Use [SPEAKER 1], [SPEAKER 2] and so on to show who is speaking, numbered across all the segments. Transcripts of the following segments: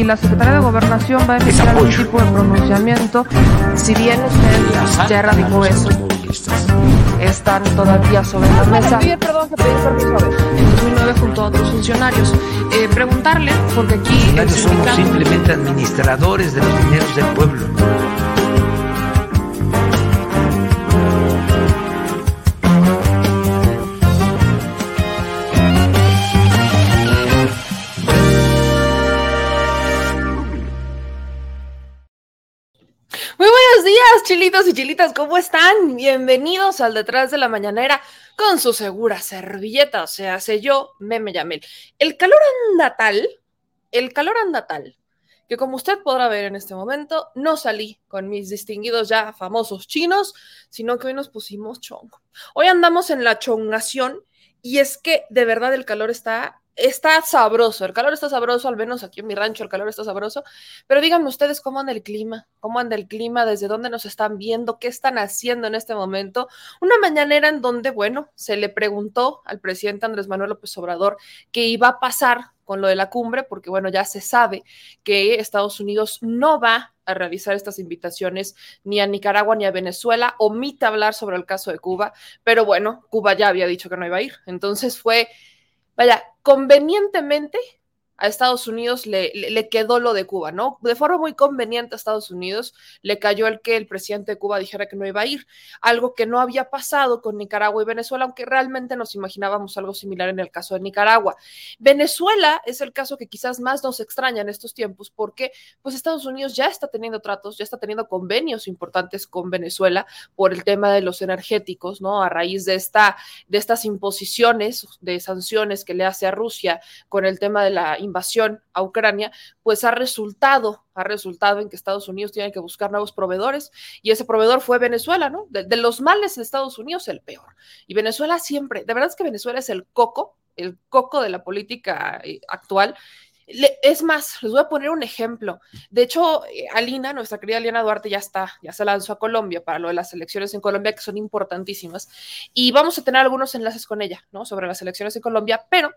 [SPEAKER 1] si la Secretaría de Gobernación va a emitir algún tipo de pronunciamiento, si bien usted ya erradicó eso, están todavía sobre la mesa. perdón, que pedí permiso En 2009 junto a otros funcionarios. Eh, preguntarle, porque aquí...
[SPEAKER 2] Somos simplemente administradores de los dineros del pueblo.
[SPEAKER 1] Chilitas, ¿cómo están? Bienvenidos al Detrás de la Mañanera con su segura servilleta, o sea, sé yo, Meme Yamel. El calor anda tal, el calor anda tal, que como usted podrá ver en este momento, no salí con mis distinguidos ya famosos chinos, sino que hoy nos pusimos chongo. Hoy andamos en la chongación y es que de verdad el calor está está sabroso, el calor está sabroso, al menos aquí en mi rancho el calor está sabroso, pero díganme ustedes cómo anda el clima, cómo anda el clima, desde dónde nos están viendo, qué están haciendo en este momento. Una mañanera en donde, bueno, se le preguntó al presidente Andrés Manuel López Obrador qué iba a pasar con lo de la cumbre, porque bueno, ya se sabe que Estados Unidos no va a realizar estas invitaciones ni a Nicaragua ni a Venezuela, omite hablar sobre el caso de Cuba, pero bueno, Cuba ya había dicho que no iba a ir, entonces fue vaya, convenientemente a Estados Unidos le, le, quedó lo de Cuba, ¿no? De forma muy conveniente a Estados Unidos le cayó el que el presidente de Cuba dijera que no iba a ir, algo que no había pasado con Nicaragua y Venezuela, aunque realmente nos imaginábamos algo similar en el caso de Nicaragua. Venezuela es el caso que quizás más nos extraña en estos tiempos porque pues Estados Unidos ya está teniendo tratos, ya está teniendo convenios importantes con Venezuela por el tema de los energéticos, ¿no? A raíz de, esta, de estas imposiciones de sanciones que le hace a Rusia con el tema de la invasión a Ucrania, pues ha resultado, ha resultado en que Estados Unidos tiene que buscar nuevos proveedores y ese proveedor fue Venezuela, ¿no? De, los males de Estados Unidos, el peor. Y Venezuela siempre, de verdad es que Venezuela es el coco, el coco de la política eh, es más, les voy a poner un ejemplo. De hecho, eh, Alina, nuestra querida Alina Duarte, ya está, ya se lanzó a Colombia para lo de las elecciones en Colombia, que son importantísimas. Y vamos a tener algunos enlaces con ella, ¿no? Sobre las elecciones en Colombia, pero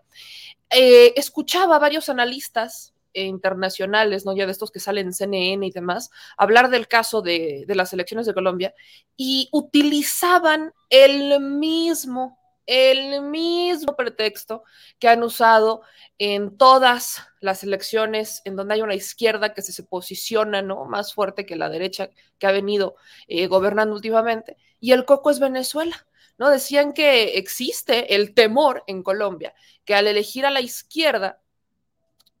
[SPEAKER 1] eh, escuchaba a varios analistas internacionales, ¿no? Ya de estos que salen en CNN y demás, hablar del caso de las elecciones de Colombia y utilizaban el mismo el mismo pretexto que han usado en todas las elecciones en donde hay una izquierda que se, posiciona ¿no? más fuerte que la derecha que ha venido eh, gobernando últimamente, y el coco es Venezuela. ¿no? Decían que existe el temor en Colombia, que al elegir a la izquierda,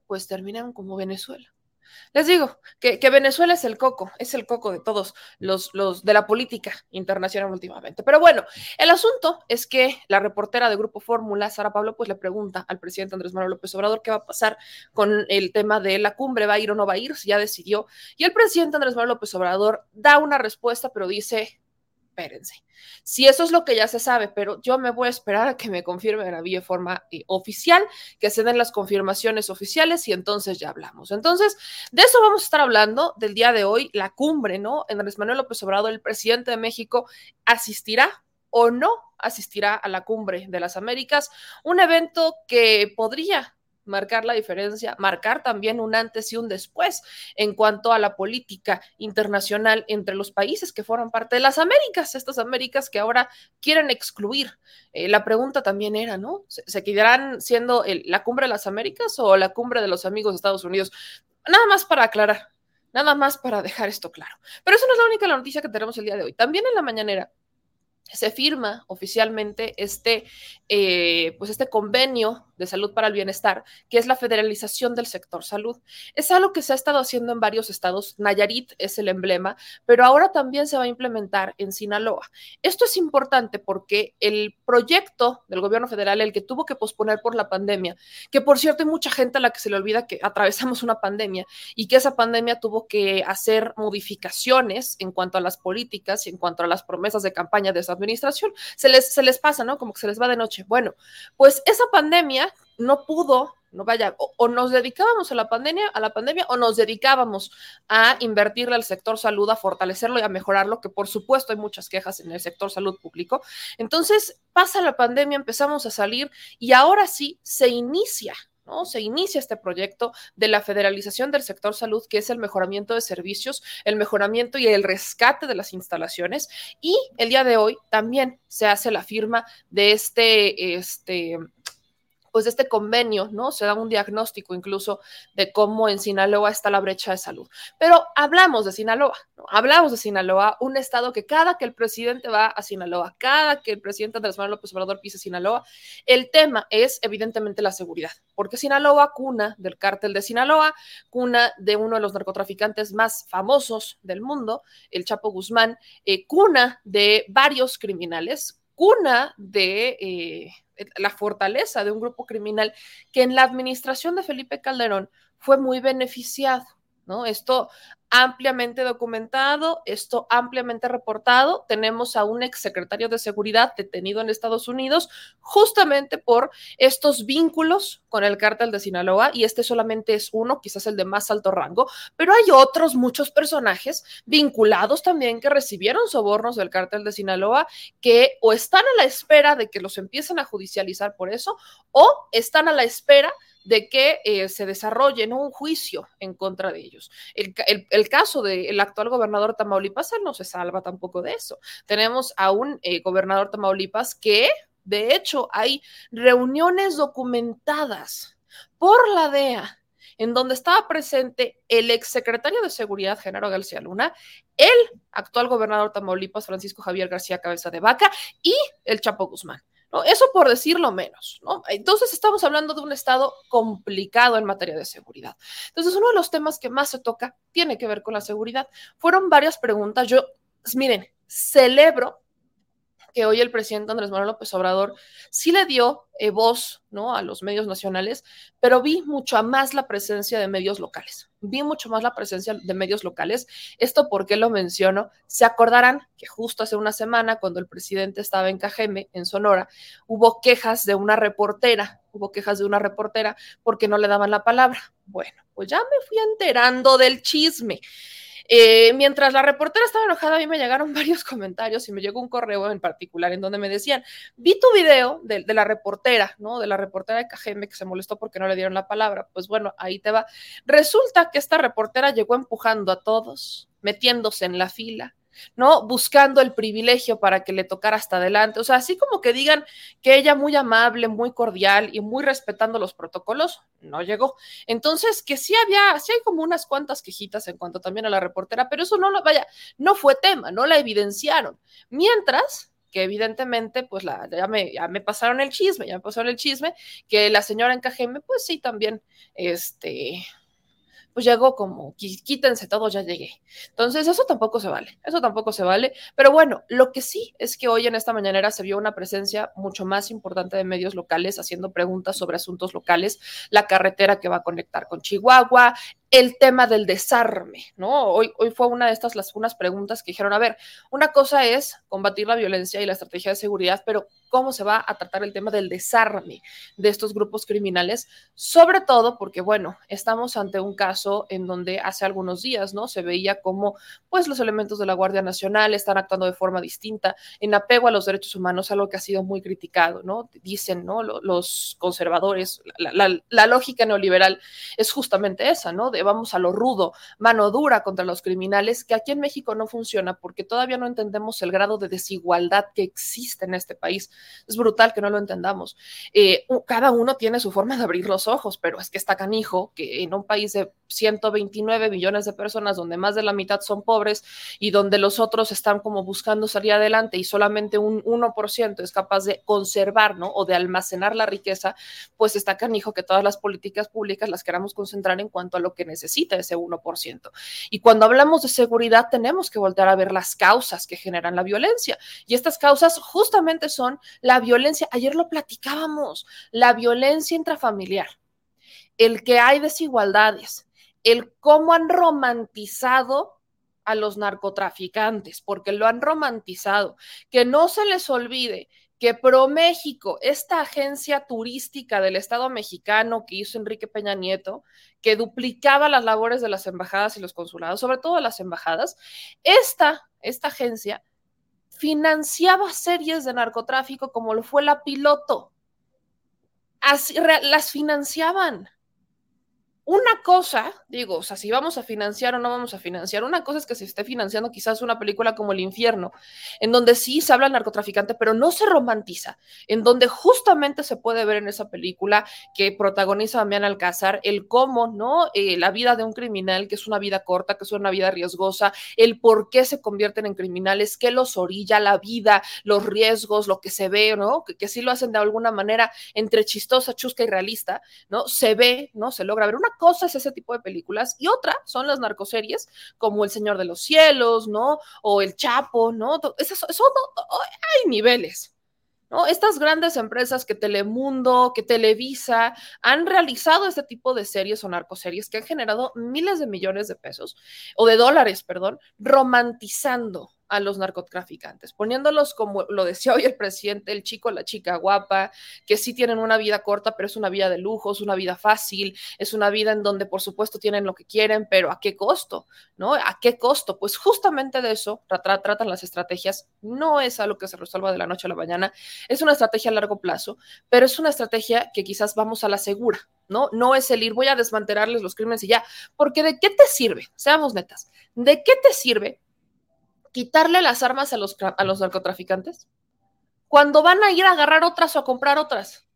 [SPEAKER 1] pues terminan como Venezuela. Les digo que, Venezuela es el coco, es el coco de todos los, los de la política internacional últimamente. Pero bueno, el asunto es que la reportera de Grupo Fórmula, Sara Pablo, pues le pregunta al presidente Andrés Manuel López Obrador qué va a pasar con el tema de la cumbre, va a ir o no va a ir, si ya decidió. Y el presidente Andrés Manuel López Obrador da una respuesta, pero dice, espérense. Si eso es lo que ya se sabe, pero yo me voy a esperar a que me confirmen la vía forma eh, oficial, que se den las confirmaciones oficiales y entonces ya hablamos. Entonces, de eso vamos a estar hablando del día de hoy, la cumbre, ¿no? Andrés Manuel López Obrador, el presidente de México, asistirá o no asistirá a la cumbre de las Américas, un evento que podría marcar la diferencia, marcar también un antes y un después en cuanto a la política internacional entre los países que forman parte de las Américas, estas Américas que ahora quieren excluir. Eh, la pregunta también era, ¿no? ¿Se, quedarán siendo la cumbre de las Américas o la cumbre de los amigos de Estados Unidos? Nada más para aclarar, nada más para dejar esto claro. Pero eso no es la única noticia que tenemos el día de hoy. También en la mañanera se firma oficialmente este, eh, pues este convenio de salud para el bienestar, que es la federalización del sector salud. Es algo que se ha estado haciendo en varios estados. Nayarit es el emblema, pero ahora también se va a implementar en Sinaloa. Esto es importante porque el proyecto del gobierno federal, el que tuvo que posponer por la pandemia, que por cierto hay mucha gente a la que se le olvida que atravesamos una pandemia y que esa pandemia tuvo que hacer modificaciones en cuanto a las políticas y en cuanto a las promesas de campaña de esa administración. Se les, se les pasa, ¿no? Como que se les va de noche. Bueno, pues esa pandemia no pudo, no vaya, o, nos dedicábamos a la pandemia, a la pandemia, o nos dedicábamos a invertirle al sector salud, a fortalecerlo y a mejorarlo, que por supuesto hay muchas quejas en el sector salud público. Entonces, pasa la pandemia, empezamos a salir y ahora sí se inicia ¿no? Se inicia este proyecto de la federalización del sector salud, que es el mejoramiento de servicios, el mejoramiento y el rescate de las instalaciones. Y el día de hoy también se hace la firma de este, este pues de este convenio, ¿no? Se da un diagnóstico incluso de cómo en Sinaloa está la brecha de salud. Pero hablamos de Sinaloa, ¿no? Hablamos de Sinaloa, un estado que cada que el presidente va a Sinaloa, cada que el presidente Andrés Manuel López Obrador pisa Sinaloa, el tema es evidentemente la seguridad, porque Sinaloa, cuna del cártel de Sinaloa, cuna de uno de los narcotraficantes más famosos del mundo, el Chapo Guzmán, eh, cuna de varios criminales, cuna de... Eh, la fortaleza de un grupo criminal que en la administración de Felipe Calderón fue muy beneficiado. ¿no? Esto ampliamente documentado, esto ampliamente reportado. Tenemos a un exsecretario de Seguridad detenido en Estados Unidos justamente por estos vínculos con el cártel de Sinaloa y este solamente es uno, quizás el de más alto rango, pero hay otros muchos personajes vinculados también que recibieron sobornos del cártel de Sinaloa que o están a la espera de que los empiecen a judicializar por eso o están a la espera de que eh, se desarrolle un juicio en contra de ellos. El, caso del actual gobernador Tamaulipas, él no se salva tampoco de eso. Tenemos a un eh, gobernador Tamaulipas que, de hecho, hay reuniones documentadas por la DEA en donde estaba presente el exsecretario de Seguridad, Genaro García Luna, el actual gobernador Tamaulipas, Francisco Javier García Cabeza de Vaca, y el Chapo Guzmán. Eso por decirlo menos, ¿no? Entonces estamos hablando de un estado complicado en materia de seguridad. Entonces, uno de los temas que más se toca tiene que ver con la seguridad. Fueron varias preguntas. Yo, miren, celebro que hoy el presidente Andrés Manuel López Obrador sí le dio eh, voz ¿no? a los medios nacionales, pero vi mucho más la presencia de medios locales. Vi mucho más la presencia de medios locales. Esto, ¿por qué lo menciono? Se acordarán que justo hace una semana, cuando el presidente estaba en Cajeme, en Sonora, hubo quejas de una reportera, hubo quejas de una reportera porque no le daban la palabra. Bueno, pues ya me fui enterando del chisme. Eh, mientras la reportera estaba enojada, a mí me llegaron varios comentarios y me llegó un correo en particular en donde me decían, vi tu video de, la reportera, ¿no? De la reportera de Cajeme que se molestó porque no le dieron la palabra. Pues bueno, ahí te va. Resulta que esta reportera llegó empujando a todos, metiéndose en la fila, ¿no? Buscando el privilegio para que le tocara hasta adelante. O sea, así como que digan que ella muy amable, muy cordial y muy respetando los protocolos, no llegó. Entonces, que sí había, sí hay como unas cuantas quejitas en cuanto también a la reportera, pero eso no lo, vaya, no fue tema, no la evidenciaron. Mientras, que evidentemente, pues la, ya, me, ya me pasaron el chisme, ya me pasaron el chisme, que la señora en Cajeme, pues sí, también, este, pues llegó como, quítense todo, ya llegué. Entonces, eso tampoco se vale, eso tampoco se vale. Pero bueno, lo que sí es que hoy en esta mañanera se vio una presencia mucho más importante de medios locales haciendo preguntas sobre asuntos locales, la carretera que va a conectar con Chihuahua, el tema del desarme, ¿no? Hoy, hoy fue una de estas las unas preguntas que dijeron, a ver, una cosa es combatir la violencia y la estrategia de seguridad, pero ¿cómo se va a tratar el tema del desarme de estos grupos criminales? Sobre todo porque, bueno, estamos ante un caso en donde hace algunos días, ¿no? Se veía como, pues, los elementos de la Guardia Nacional están actuando de forma distinta en apego a los derechos humanos, algo que ha sido muy criticado, ¿no? Dicen, ¿no? Los conservadores, la, lógica neoliberal es justamente esa, ¿no? Vamos a lo rudo, mano dura contra los criminales, que aquí en México no funciona porque todavía no entendemos el grado de desigualdad que existe en este país. Es brutal que no lo entendamos. Eh, cada uno tiene su forma de abrir los ojos, pero es que está canijo que en un país de 129 millones de personas, donde más de la mitad son pobres y donde los otros están como buscando salir adelante y solamente un 1% es capaz de conservar, ¿no? O de almacenar la riqueza, pues está canijo que todas las políticas públicas las queramos concentrar en cuanto a lo que necesita ese 1%. Y cuando hablamos de seguridad, tenemos que volver a ver las causas que generan la violencia. Y estas causas justamente son la violencia, ayer lo platicábamos, la violencia intrafamiliar, el que hay desigualdades, el cómo han romantizado a los narcotraficantes, porque lo han romantizado. Que no se les olvide que ProMéxico, esta agencia turística del Estado mexicano que hizo Enrique Peña Nieto, que duplicaba las labores de las embajadas y los consulados, sobre todo las embajadas, esta, esta agencia financiaba series de narcotráfico como lo fue La Piloto. así, las financiaban. Una cosa, digo, o sea, si vamos a financiar o no vamos a financiar, una cosa es que se esté financiando quizás una película como El Infierno, en donde sí se habla del narcotraficante, pero no se romantiza, en donde justamente se puede ver en esa película que protagoniza Damián Alcázar el cómo, ¿no? Eh, la vida de un criminal, que es una vida corta, que es una vida riesgosa, el por qué se convierten en criminales, qué los orilla la vida, los riesgos, lo que se ve, ¿no? Que, que sí lo hacen de alguna manera entre chistosa, chusca y realista, ¿no? Se ve, ¿no? Se logra ver una cosa es ese tipo de películas y otra son las narcoseries como El Señor de los Cielos, ¿no? O El Chapo, ¿no? Esas hay niveles. ¿No? Estas grandes empresas que Telemundo, que Televisa han realizado este tipo de series o narcoseries que han generado miles de millones de pesos o de dólares, perdón, romantizando a los narcotraficantes, poniéndolos como lo decía hoy el presidente, el chico, la chica guapa, que sí tienen una vida corta, pero es una vida de lujo, es una vida fácil, es una vida en donde por supuesto tienen lo que quieren, pero ¿a qué costo? ¿No? ¿A qué costo? Pues justamente de eso tratan las estrategias, no es algo que se resuelva de la noche a la mañana, es una estrategia a largo plazo, pero es una estrategia que quizás vamos a la segura, ¿no? No es el ir, voy a desmantelarles los crímenes y ya, porque ¿de qué te sirve? Seamos netas, ¿de qué te sirve quitarle las armas a los, narcotraficantes cuando van a ir a agarrar otras o a comprar otras.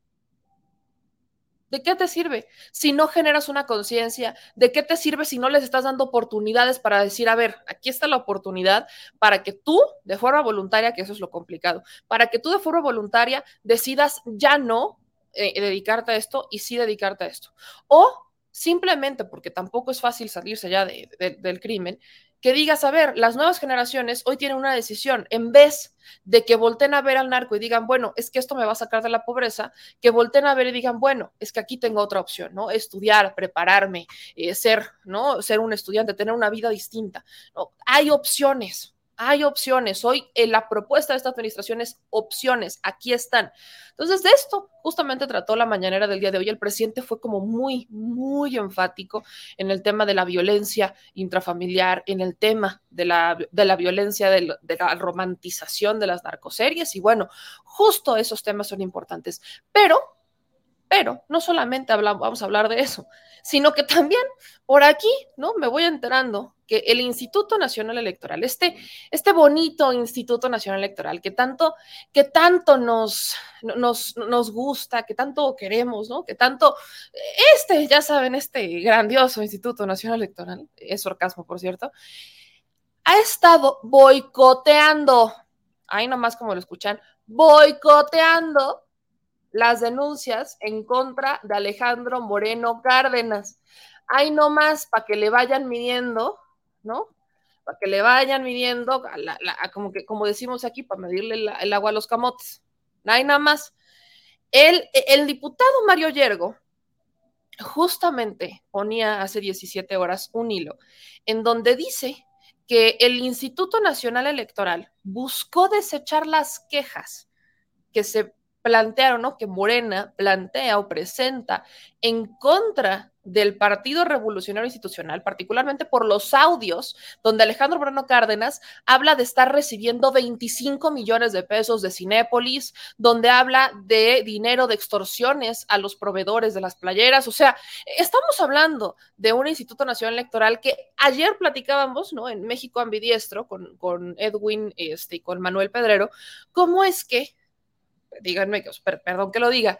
[SPEAKER 1] ¿De qué te sirve si no generas una conciencia? ¿De qué te sirve si no les estás dando oportunidades para decir, a ver, aquí está la oportunidad para que tú, de forma voluntaria, que eso es lo complicado, para que tú de forma voluntaria decidas ya no eh, dedicarte a esto y sí dedicarte a esto? O simplemente porque tampoco es fácil salirse ya del crimen, que digas, a ver, las nuevas generaciones hoy tienen una decisión, en vez de que volten a ver al narco y digan, bueno, es que esto me va a sacar de la pobreza, que volten a ver y digan, bueno, es que aquí tengo otra opción, ¿no? Estudiar, prepararme, eh, ser, ¿no? Ser un estudiante, tener una vida distinta. ¿no? Hay opciones, hay opciones. Hoy en la propuesta de esta administración es opciones. Aquí están. Entonces, de esto justamente trató la mañanera del día de hoy. El presidente fue como muy, muy enfático en el tema de la violencia intrafamiliar, en el tema de la, de la violencia, de, de la romantización de las narcoseries. Y bueno, justo esos temas son importantes. Pero pero no solamente hablamos, vamos a hablar de eso, sino que también por aquí, ¿no? Me voy enterando que el Instituto Nacional Electoral, este, este bonito Instituto Nacional Electoral que tanto, que tanto nos, nos, nos gusta, que tanto queremos, ¿no? Que tanto, este, ya saben, este grandioso Instituto Nacional Electoral, es sarcasmo, por cierto, ha estado boicoteando, ahí nomás como lo escuchan, boicoteando las denuncias en contra de Alejandro Moreno Cárdenas. Hay no más para que le vayan midiendo, ¿no? Para que le vayan midiendo, como, que, como decimos aquí, para medirle el agua a los camotes. No hay nada más. El, el diputado Mario Yergo justamente ponía hace 17 horas un hilo en donde dice que el Instituto Nacional Electoral buscó desechar las quejas que se plantearon, ¿no? Que Morena plantea o presenta en contra del Partido Revolucionario Institucional, particularmente por los audios donde Alejandro Moreno Cárdenas habla de estar recibiendo 25 millones de pesos de Cinépolis, donde habla de dinero de extorsiones a los proveedores de las playeras. O sea, estamos hablando de un Instituto Nacional Electoral que ayer platicábamos, ¿no? En México Ambidiestro con, con Edwin este, y con Manuel Pedrero, cómo es que díganme, perdón que lo diga,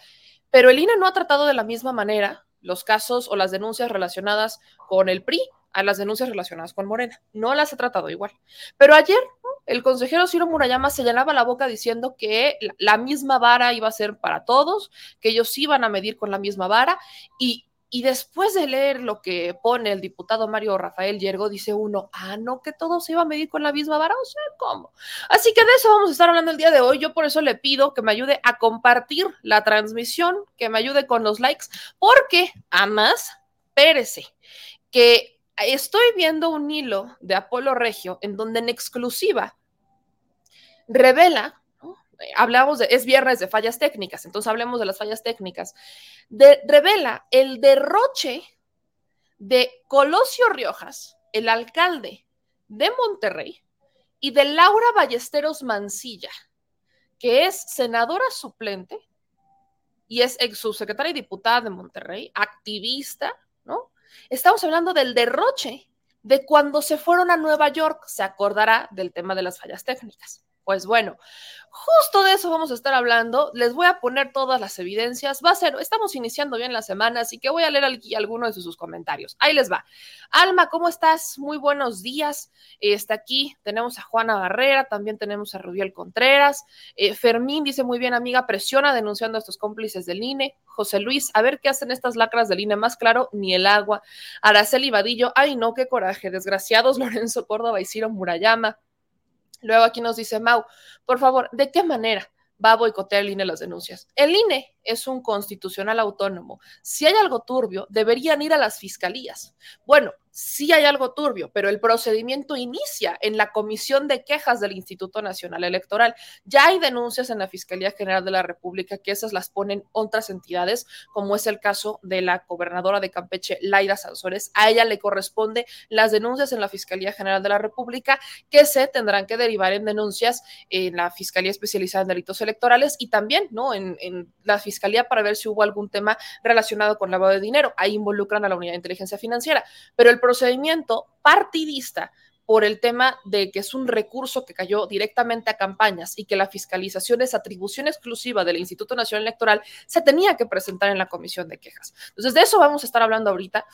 [SPEAKER 1] pero el INE no ha tratado de la misma manera los casos o las denuncias relacionadas con el PRI a las denuncias relacionadas con Morena. No las ha tratado igual. Pero ayer el consejero Ciro Murayama se llenaba la boca diciendo que la misma vara iba a ser para todos, que ellos iban a medir con la misma vara y y después de leer lo que pone el diputado Mario Rafael Yergo, dice uno, ah, no, que todo se iba a medir con la misma vara, o sea, ¿cómo? Así que de eso vamos a estar hablando el día de hoy. Yo por eso le pido que me ayude a compartir la transmisión, que me ayude con los likes, porque además, pérese, que estoy viendo un hilo de Apolo Regio en donde en exclusiva revela hablamos de, es viernes de fallas técnicas, entonces hablemos de las fallas técnicas. Revela el derroche de Colosio Riojas, el alcalde de Monterrey, y de Laura Ballesteros Mancilla, que es senadora suplente y es ex subsecretaria y diputada de Monterrey, activista, ¿no? Estamos hablando del derroche de cuando se fueron a Nueva York, se acordará del tema de las fallas técnicas. Pues bueno, justo de eso vamos a estar hablando. Les voy a poner todas las evidencias. Va a ser, estamos iniciando bien la semana, así que voy a leer aquí algunos de sus comentarios. Ahí les va. Alma, ¿cómo estás? Muy buenos días. Está aquí, tenemos a Juana Barrera, también tenemos a Rubiel Contreras. Eh, Fermín dice muy bien, amiga, presiona denunciando a estos cómplices del INE. José Luis, a ver qué hacen estas lacras del INE más claro, ni el agua. Araceli Vadillo, ay no, qué coraje. Desgraciados Lorenzo Córdoba y Ciro Murayama. Luego aquí nos dice Mau, por favor, ¿de qué manera va a boicotear el INE las denuncias? El INE es un constitucional autónomo. Si hay algo turbio, deberían ir a las fiscalías. Bueno, sí hay algo turbio, pero el procedimiento inicia en la Comisión de Quejas del Instituto Nacional Electoral. Ya hay denuncias en la Fiscalía General de la República que esas las ponen otras entidades, como es el caso de la gobernadora de Campeche, Laida Sansores. A ella le corresponde las denuncias en la Fiscalía General de la República que se tendrán que derivar en denuncias en la Fiscalía Especializada en Delitos Electorales y también ¿no? en, en la Fiscalía para ver si hubo algún tema relacionado con lavado de dinero. Ahí involucran a la Unidad de Inteligencia Financiera. Pero el procedimiento partidista por el tema de que es un recurso que cayó directamente a campañas y que la fiscalización es atribución exclusiva del Instituto Nacional Electoral, se tenía que presentar en la comisión de quejas. Entonces, de eso vamos a estar hablando ahorita.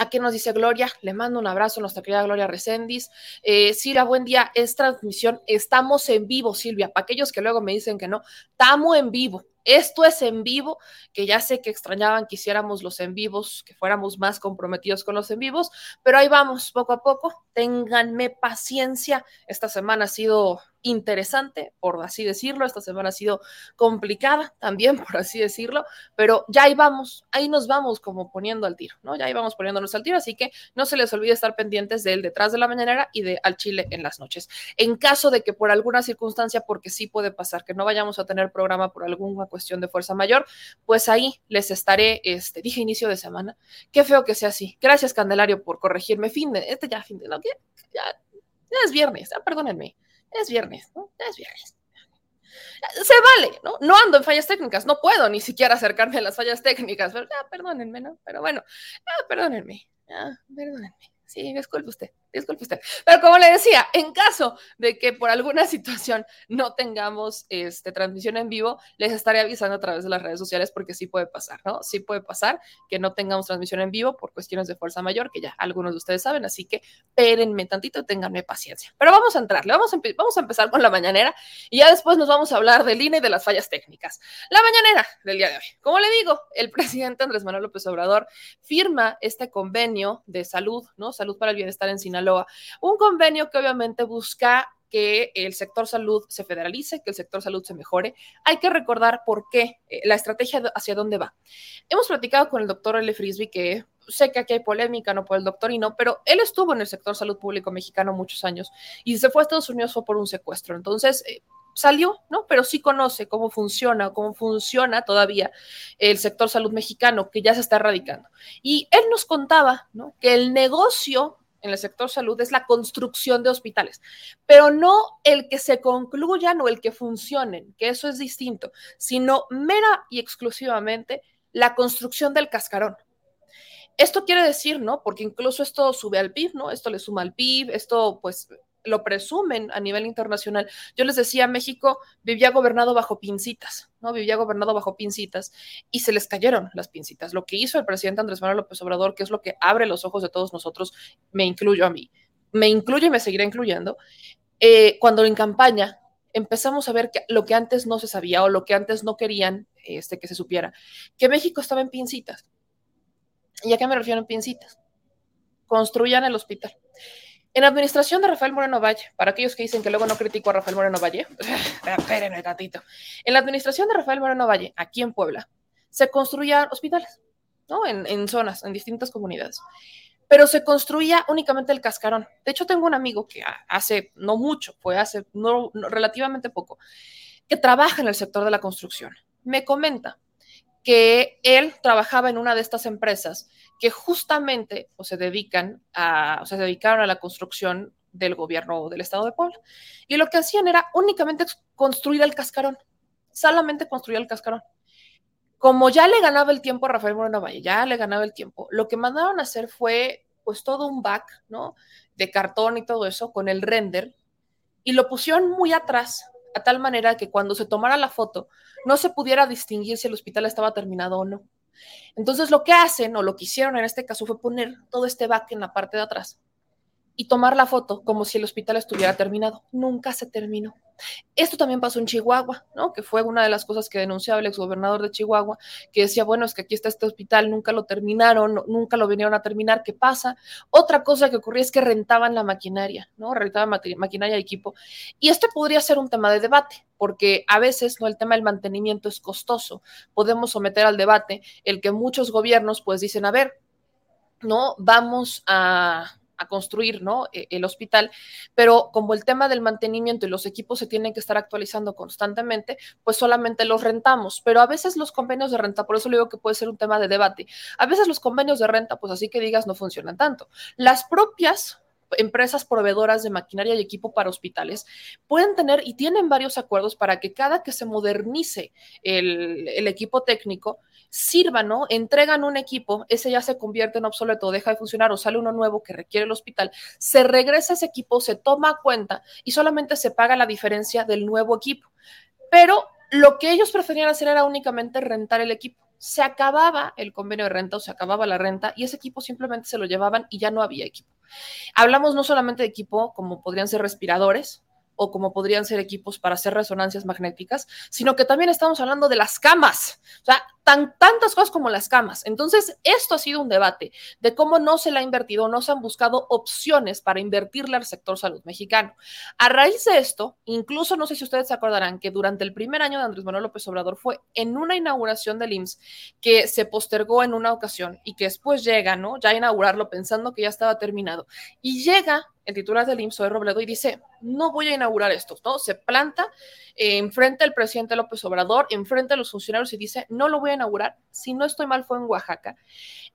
[SPEAKER 1] Aquí nos dice Gloria, le mando un abrazo a nuestra querida Gloria Recendis. Eh, Silvia, buen día, es transmisión, estamos en vivo, Silvia, para aquellos que luego me dicen que no, estamos en vivo, esto es en vivo, que ya sé que extrañaban que hiciéramos los en vivos, que fuéramos más comprometidos con los en vivos, pero ahí vamos, poco a poco. Ténganme paciencia. Esta semana ha sido interesante, por así decirlo. Esta semana ha sido complicada también, por así decirlo, pero ya ahí vamos, ahí nos vamos como poniendo al tiro, ¿no? Ya ahí vamos poniéndonos al tiro, así que no se les olvide estar pendientes del detrás de la mañanera y de al chile en las noches. En caso de que por alguna circunstancia, porque sí puede pasar que no vayamos a tener programa por alguna cuestión de fuerza mayor, pues ahí les estaré, este, dije inicio de semana, qué feo que sea así. Gracias, Candelario, por corregirme. Fin de, este ya, fin de, ¿no? Ya, ya es viernes, perdónenme es viernes, ¿no? Es viernes. Se vale, ¿no? No ando en fallas técnicas, no puedo ni siquiera acercarme a las fallas técnicas, pero ya, perdónenme, ¿no? Pero bueno, ya, perdónenme, ya, perdónenme. Sí, disculpe usted disculpe usted. Pero como le decía, en caso de que por alguna situación no tengamos este, transmisión en vivo, les estaré avisando a través de las redes sociales porque sí puede pasar, ¿no? Sí puede pasar que no tengamos transmisión en vivo por cuestiones de fuerza mayor, que ya algunos de ustedes saben, así que espérenme tantito ténganme paciencia. Pero vamos a entrarle, vamos a, vamos a empezar con la mañanera y ya después nos vamos a hablar del INE y de las fallas técnicas. La mañanera del día de hoy. Como le digo, el presidente Andrés Manuel López Obrador firma este convenio de salud, ¿no? Salud para el bienestar en Sinaloa un convenio que obviamente busca que el sector salud se federalice, que el sector salud se mejore. Hay que recordar por qué, eh, la estrategia hacia dónde va. Hemos platicado con el doctor L. Frisby, que sé que aquí hay polémica, no por el doctor y no, pero él estuvo en el sector salud público mexicano muchos años y se fue a Estados Unidos fue por un secuestro. Entonces, eh, salió, ¿no? Pero sí conoce cómo funciona, cómo funciona todavía el sector salud mexicano, que ya se está erradicando. Y él nos contaba, ¿no? Que el negocio en el sector salud es la construcción de hospitales, pero no el que se concluyan o el que funcionen, que eso es distinto, sino mera y exclusivamente la construcción del cascarón. Esto quiere decir, ¿no? Porque incluso esto sube al PIB, ¿no? Esto le suma al PIB, esto pues lo presumen a nivel internacional. Yo les decía, México vivía gobernado bajo pincitas, ¿no? Vivía gobernado bajo pincitas y se les cayeron las pincitas. Lo que hizo el presidente Andrés Manuel López Obrador, que es lo que abre los ojos de todos nosotros, me incluyo a mí, me incluye y me seguirá incluyendo, eh, cuando en campaña empezamos a ver que lo que antes no se sabía o lo que antes no querían este, que se supiera, que México estaba en pincitas. ¿Y a qué me refiero en pincitas? Construyan el hospital en la administración de Rafael Moreno Valle, para aquellos que dicen que luego no critico a Rafael Moreno Valle, espérenme tantito. En la administración de Rafael Moreno Valle, aquí en Puebla, se construían hospitales, ¿no? En, zonas, en distintas comunidades. Pero se construía únicamente el cascarón. De hecho, tengo un amigo que hace no mucho, fue hace no, relativamente poco, que trabaja en el sector de la construcción. Me comenta que él trabajaba en una de estas empresas que justamente o se dedican a, o se dedicaron a la construcción del gobierno del estado de Puebla. Y lo que hacían era únicamente construir el cascarón, solamente construir el cascarón. como ya le ganaba el tiempo a Rafael Moreno Valle, ya le ganaba el tiempo, lo que mandaron a hacer fue pues todo un back, ¿no? De cartón y todo eso con el render y lo pusieron muy atrás, a tal manera que cuando se tomara la foto no se pudiera distinguir si el hospital estaba terminado o no. Entonces lo que hacen o lo que hicieron en este caso fue poner todo este back en la parte de atrás y tomar la foto como si el hospital estuviera terminado. Nunca se terminó. Esto también pasó en Chihuahua, ¿no? Que fue una de las cosas que denunciaba el exgobernador de Chihuahua, que decía, bueno, es que aquí está este hospital, nunca lo terminaron, nunca lo vinieron a terminar, ¿qué pasa? Otra cosa que ocurría es que rentaban la maquinaria, ¿no? Rentaban maquinaria y equipo. Y esto podría ser un tema de debate, porque a veces, ¿no? El tema del mantenimiento es costoso. Podemos someter al debate el que muchos gobiernos, pues, dicen, a ver, ¿no? Vamos a a construir ¿no? E, el hospital, pero como el tema del mantenimiento y los equipos se tienen que estar actualizando constantemente, pues solamente los rentamos, pero a veces los convenios de renta, por eso le digo que puede ser un tema de debate, a veces los convenios de renta, pues así que digas, no funcionan tanto. Las propias empresas proveedoras de maquinaria y equipo para hospitales pueden tener y tienen varios acuerdos para que cada que se modernice el, el equipo técnico, sirva, ¿no? Entregan un equipo, ese ya se convierte en obsoleto, deja de funcionar o sale uno nuevo que requiere el hospital, se regresa ese equipo, se toma cuenta y solamente se paga la diferencia del nuevo equipo. Pero lo que ellos preferían hacer era únicamente rentar el equipo. Se acababa el convenio de renta o se acababa la renta y ese equipo simplemente se lo llevaban y ya no había equipo. Hablamos no solamente de equipo como podrían ser respiradores, o como podrían ser equipos para hacer resonancias magnéticas, sino que también estamos hablando de las camas, o sea, tan, tantas cosas como las camas. Entonces, esto ha sido un debate de cómo no se le ha invertido, no se han buscado opciones para invertirle al sector salud mexicano. A raíz de esto, incluso no sé si ustedes se acordarán que durante el primer año de Andrés Manuel López Obrador fue en una inauguración del IMSS que se postergó en una ocasión y que después llega, ¿no? Ya a inaugurarlo pensando que ya estaba terminado. Y llega el titular del IMSS, Robledo, y dice, no voy a inaugurar esto, ¿no? Se planta eh, enfrente al presidente López Obrador, enfrente a los funcionarios y dice, no lo voy a inaugurar, si no estoy mal fue en Oaxaca,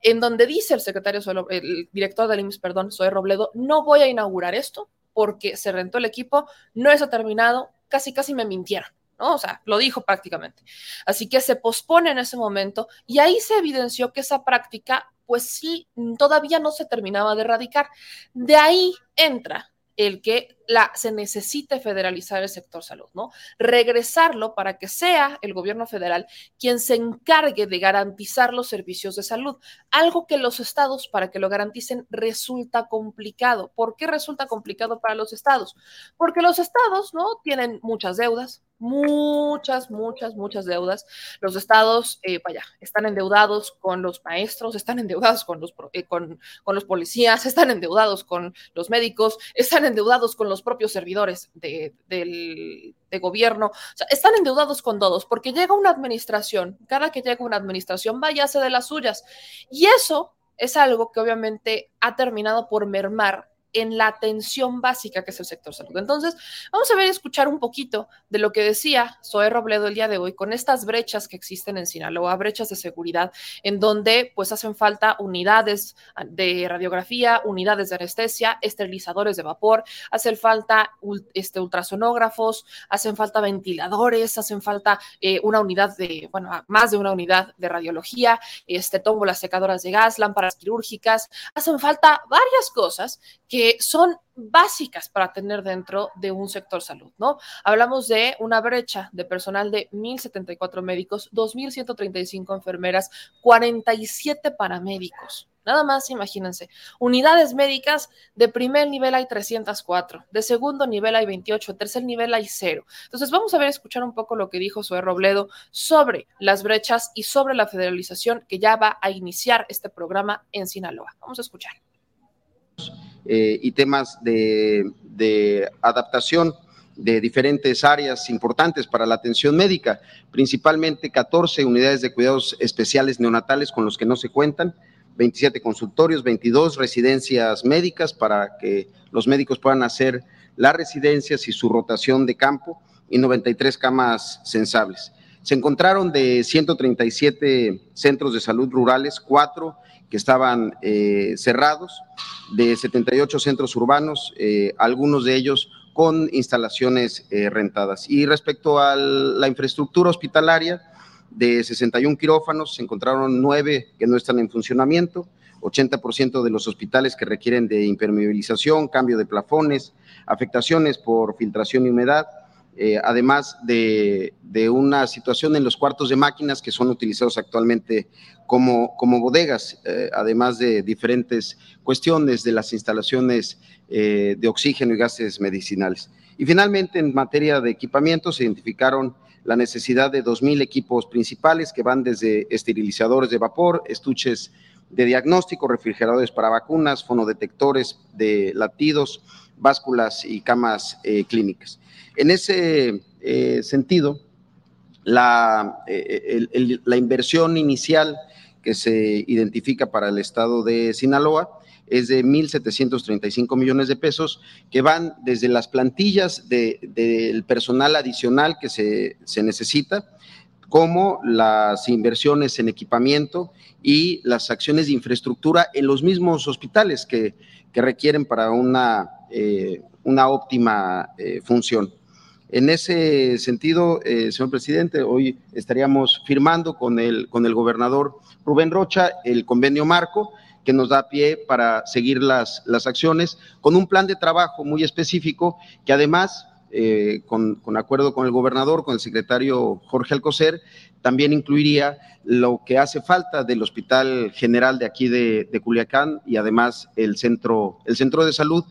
[SPEAKER 1] en donde dice el secretario, el director del IMSS, perdón, Zoe Robledo, no voy a inaugurar esto porque se rentó el equipo, no está terminado, casi casi me mintieron. ¿no? O sea, lo dijo prácticamente. Así que se pospone en ese momento y ahí se evidenció que esa práctica pues sí, todavía no se terminaba de erradicar. De ahí entra el que la, se necesite federalizar el sector salud, ¿no? Regresarlo para que sea el gobierno federal quien se encargue de garantizar los servicios de salud, algo que los estados, para que lo garanticen, resulta complicado. ¿Por qué resulta complicado para los estados? Porque los estados, ¿no? Tienen muchas deudas, muchas, muchas, muchas deudas. Los estados, eh, vaya, están endeudados con los maestros, están endeudados con los, eh, con, con, los policías, están endeudados con los médicos, están endeudados con los propios servidores de, del, de gobierno, están endeudados con todos, porque llega una administración, cada que llega una administración, váyase de las suyas. Y eso es algo que obviamente ha terminado por mermar en la atención básica que es el sector salud. Entonces, vamos a ver y escuchar un poquito de lo que decía Zoe Robledo el día de hoy con estas brechas que existen en Sinaloa, brechas de seguridad, en donde pues hacen falta unidades de radiografía, unidades de anestesia, esterilizadores de vapor, hacen falta este, ultrasonógrafos, hacen falta ventiladores, hacen falta eh, una unidad de, bueno, más de una unidad de radiología, este, tómbolas secadoras de gas, lámparas quirúrgicas, hacen falta varias cosas que son básicas para tener dentro de un sector salud, ¿no? Hablamos de una brecha de personal de 1.074 médicos, 2.135 enfermeras, 47 paramédicos. Nada más, imagínense. Unidades médicas de primer nivel hay 304, de segundo nivel hay 28, de tercer nivel hay 0. Entonces vamos a ver, escuchar un poco lo que dijo Zoe Robledo sobre las brechas y sobre la federalización que ya va a iniciar este programa en Sinaloa. Vamos a escuchar.
[SPEAKER 3] Eh, y temas de, adaptación de diferentes áreas importantes para la atención médica, principalmente 14 unidades de cuidados especiales neonatales con los que no se cuentan, 27 consultorios, 22 residencias médicas para que los médicos puedan hacer las residencias y su rotación de campo y 93 camas sensables. Se encontraron de 137 centros de salud rurales, cuatro que estaban eh, cerrados, de 78 centros urbanos, eh, algunos de ellos con instalaciones eh, rentadas. Y respecto a la infraestructura hospitalaria, de 61 quirófanos se encontraron nueve que no están en funcionamiento, 80% de los hospitales que requieren de impermeabilización, cambio de plafones, afectaciones por filtración y humedad, eh, además de, una situación en los cuartos de máquinas que son utilizados actualmente como, como bodegas, eh, además de diferentes cuestiones de las instalaciones eh, de oxígeno y gases medicinales. Y finalmente, en materia de equipamiento, se identificaron la necesidad de 2.000 equipos principales que van desde esterilizadores de vapor, estuches de diagnóstico, refrigeradores para vacunas, fonodetectores de latidos, básculas y camas clínicas. En ese eh, sentido, la, eh, la inversión inicial que se identifica para el estado de Sinaloa es de 1.735 millones de pesos, que van desde las plantillas del personal adicional que se, se necesita, como las inversiones en equipamiento y las acciones de infraestructura en los mismos hospitales que, requieren para una, eh, una óptima eh, función. En ese sentido, eh, señor presidente, hoy estaríamos firmando con el, con el gobernador Rubén Rocha el convenio marco que nos da pie para seguir las, las acciones con un plan de trabajo muy específico que además eh, con, acuerdo con el gobernador, con el secretario Jorge Alcocer, también incluiría lo que hace falta del Hospital General de aquí de, Culiacán y además el centro, el centro de salud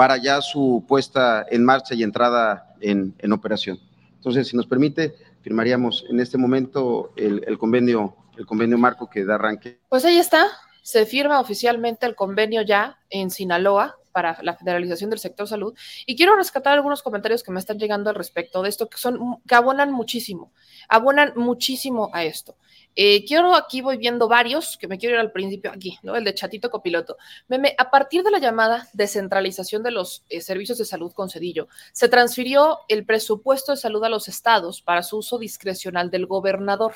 [SPEAKER 3] para ya su puesta en marcha y entrada en, operación. Entonces, si nos permite, firmaríamos en este momento el, el, convenio, el convenio marco que da arranque.
[SPEAKER 1] Pues ahí está, se firma oficialmente el convenio ya en Sinaloa para la federalización del sector salud. Y quiero rescatar algunos comentarios que me están llegando al respecto de esto, que son que abonan muchísimo, abonan muchísimo a esto. Eh, quiero, aquí voy viendo varios, que me quiero ir al principio aquí, ¿no? El de Chatito Copiloto. Meme, a partir de la llamada descentralización de los eh, servicios de salud con Cedillo, se transfirió el presupuesto de salud a los estados para su uso discrecional del gobernador.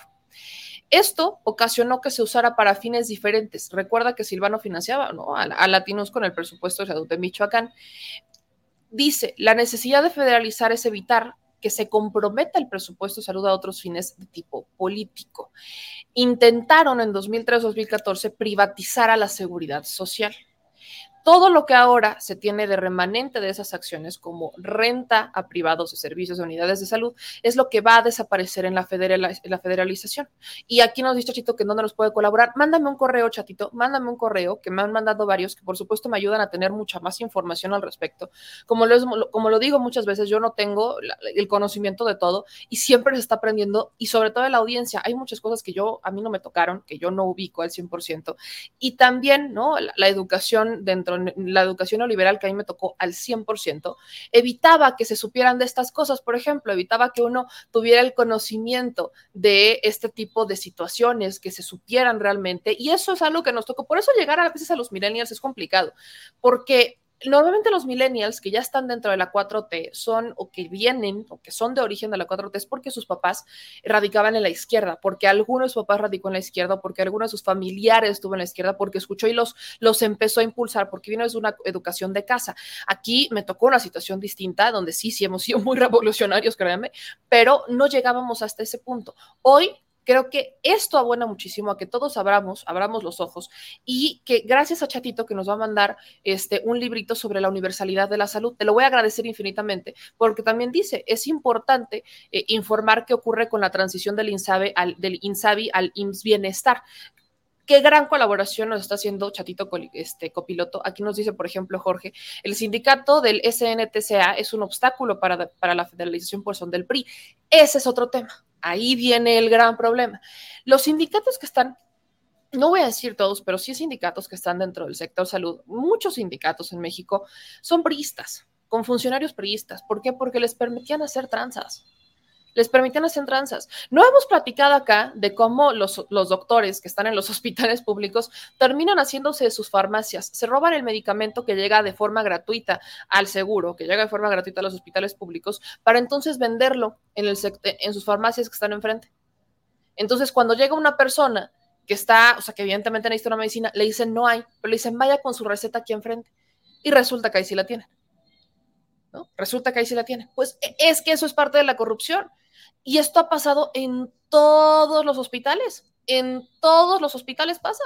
[SPEAKER 1] Esto ocasionó que se usara para fines diferentes. Recuerda que Silvano financiaba a, Latinos con el presupuesto de salud de Michoacán. Dice, la necesidad de federalizar es evitar que se comprometa el presupuesto de salud a otros fines de tipo político. Intentaron en 2003-2014 privatizar a la seguridad social todo lo que ahora se tiene de remanente de esas acciones como renta a privados de servicios de unidades de salud es lo que va a desaparecer en la, federalización. Y aquí nos dice Chito que en dónde nos puede colaborar. Mándame un correo, Chatito, mándame un correo, que me han mandado varios que por supuesto me ayudan a tener mucha más información al respecto. Como lo, como lo digo muchas veces, yo no tengo el conocimiento de todo y siempre se está aprendiendo y sobre todo en la audiencia. Hay muchas cosas que yo, a mí no me tocaron, que yo no ubico al 100%. Y también, ¿no? la educación dentro la educación neoliberal que a mí me tocó al 100%, evitaba que se supieran de estas cosas, por ejemplo, evitaba que uno tuviera el conocimiento de este tipo de situaciones, que se supieran realmente, y eso es algo que nos tocó. Por eso llegar a veces a los millennials es complicado, porque normalmente los millennials que ya están dentro de la 4T son o que vienen o que son de origen de la 4T es porque sus papás radicaban en la izquierda, porque alguno de sus papás radicó en la izquierda, porque alguno de sus familiares estuvo en la izquierda, porque escuchó y los, los empezó a impulsar, porque vino desde una educación de casa. Aquí me tocó una situación distinta, donde sí, sí hemos sido muy revolucionarios, créanme, pero no llegábamos hasta ese punto. Hoy Creo que esto abona muchísimo a que todos abramos, abramos los ojos y que gracias a Chatito que nos va a mandar este, un librito sobre la universalidad de la salud, te lo voy a agradecer infinitamente porque también dice, es importante eh, informar qué ocurre con la transición del INSABI al, del INSABI al IMSS Bienestar. Qué gran colaboración nos está haciendo Chatito este, Copiloto. Aquí nos dice, por ejemplo, Jorge, el sindicato del SNTCA es un obstáculo para, para la federalización por son del PRI. Ese es otro tema Ahí viene el gran problema. Los sindicatos que están, no voy a decir todos, pero sí sindicatos que están dentro del sector salud, muchos sindicatos en México son priistas, con funcionarios priistas. ¿Por qué? Porque les permitían hacer tranzas les permitían hacer tranzas. No hemos platicado acá de cómo los, los, doctores que están en los hospitales públicos terminan haciéndose de sus farmacias, se roban el medicamento que llega de forma gratuita al seguro, que llega de forma gratuita a los hospitales públicos, para entonces venderlo en, el, en sus farmacias que están enfrente. Entonces, cuando llega una persona que está, o sea, que evidentemente necesita una medicina, le dicen no hay, pero le dicen vaya con su receta aquí enfrente. Y resulta que ahí sí la tienen. ¿no? Resulta que ahí sí la tienen. Pues e, es que eso es parte de la corrupción Y esto ha pasado en todos los hospitales, en todos los hospitales pasa,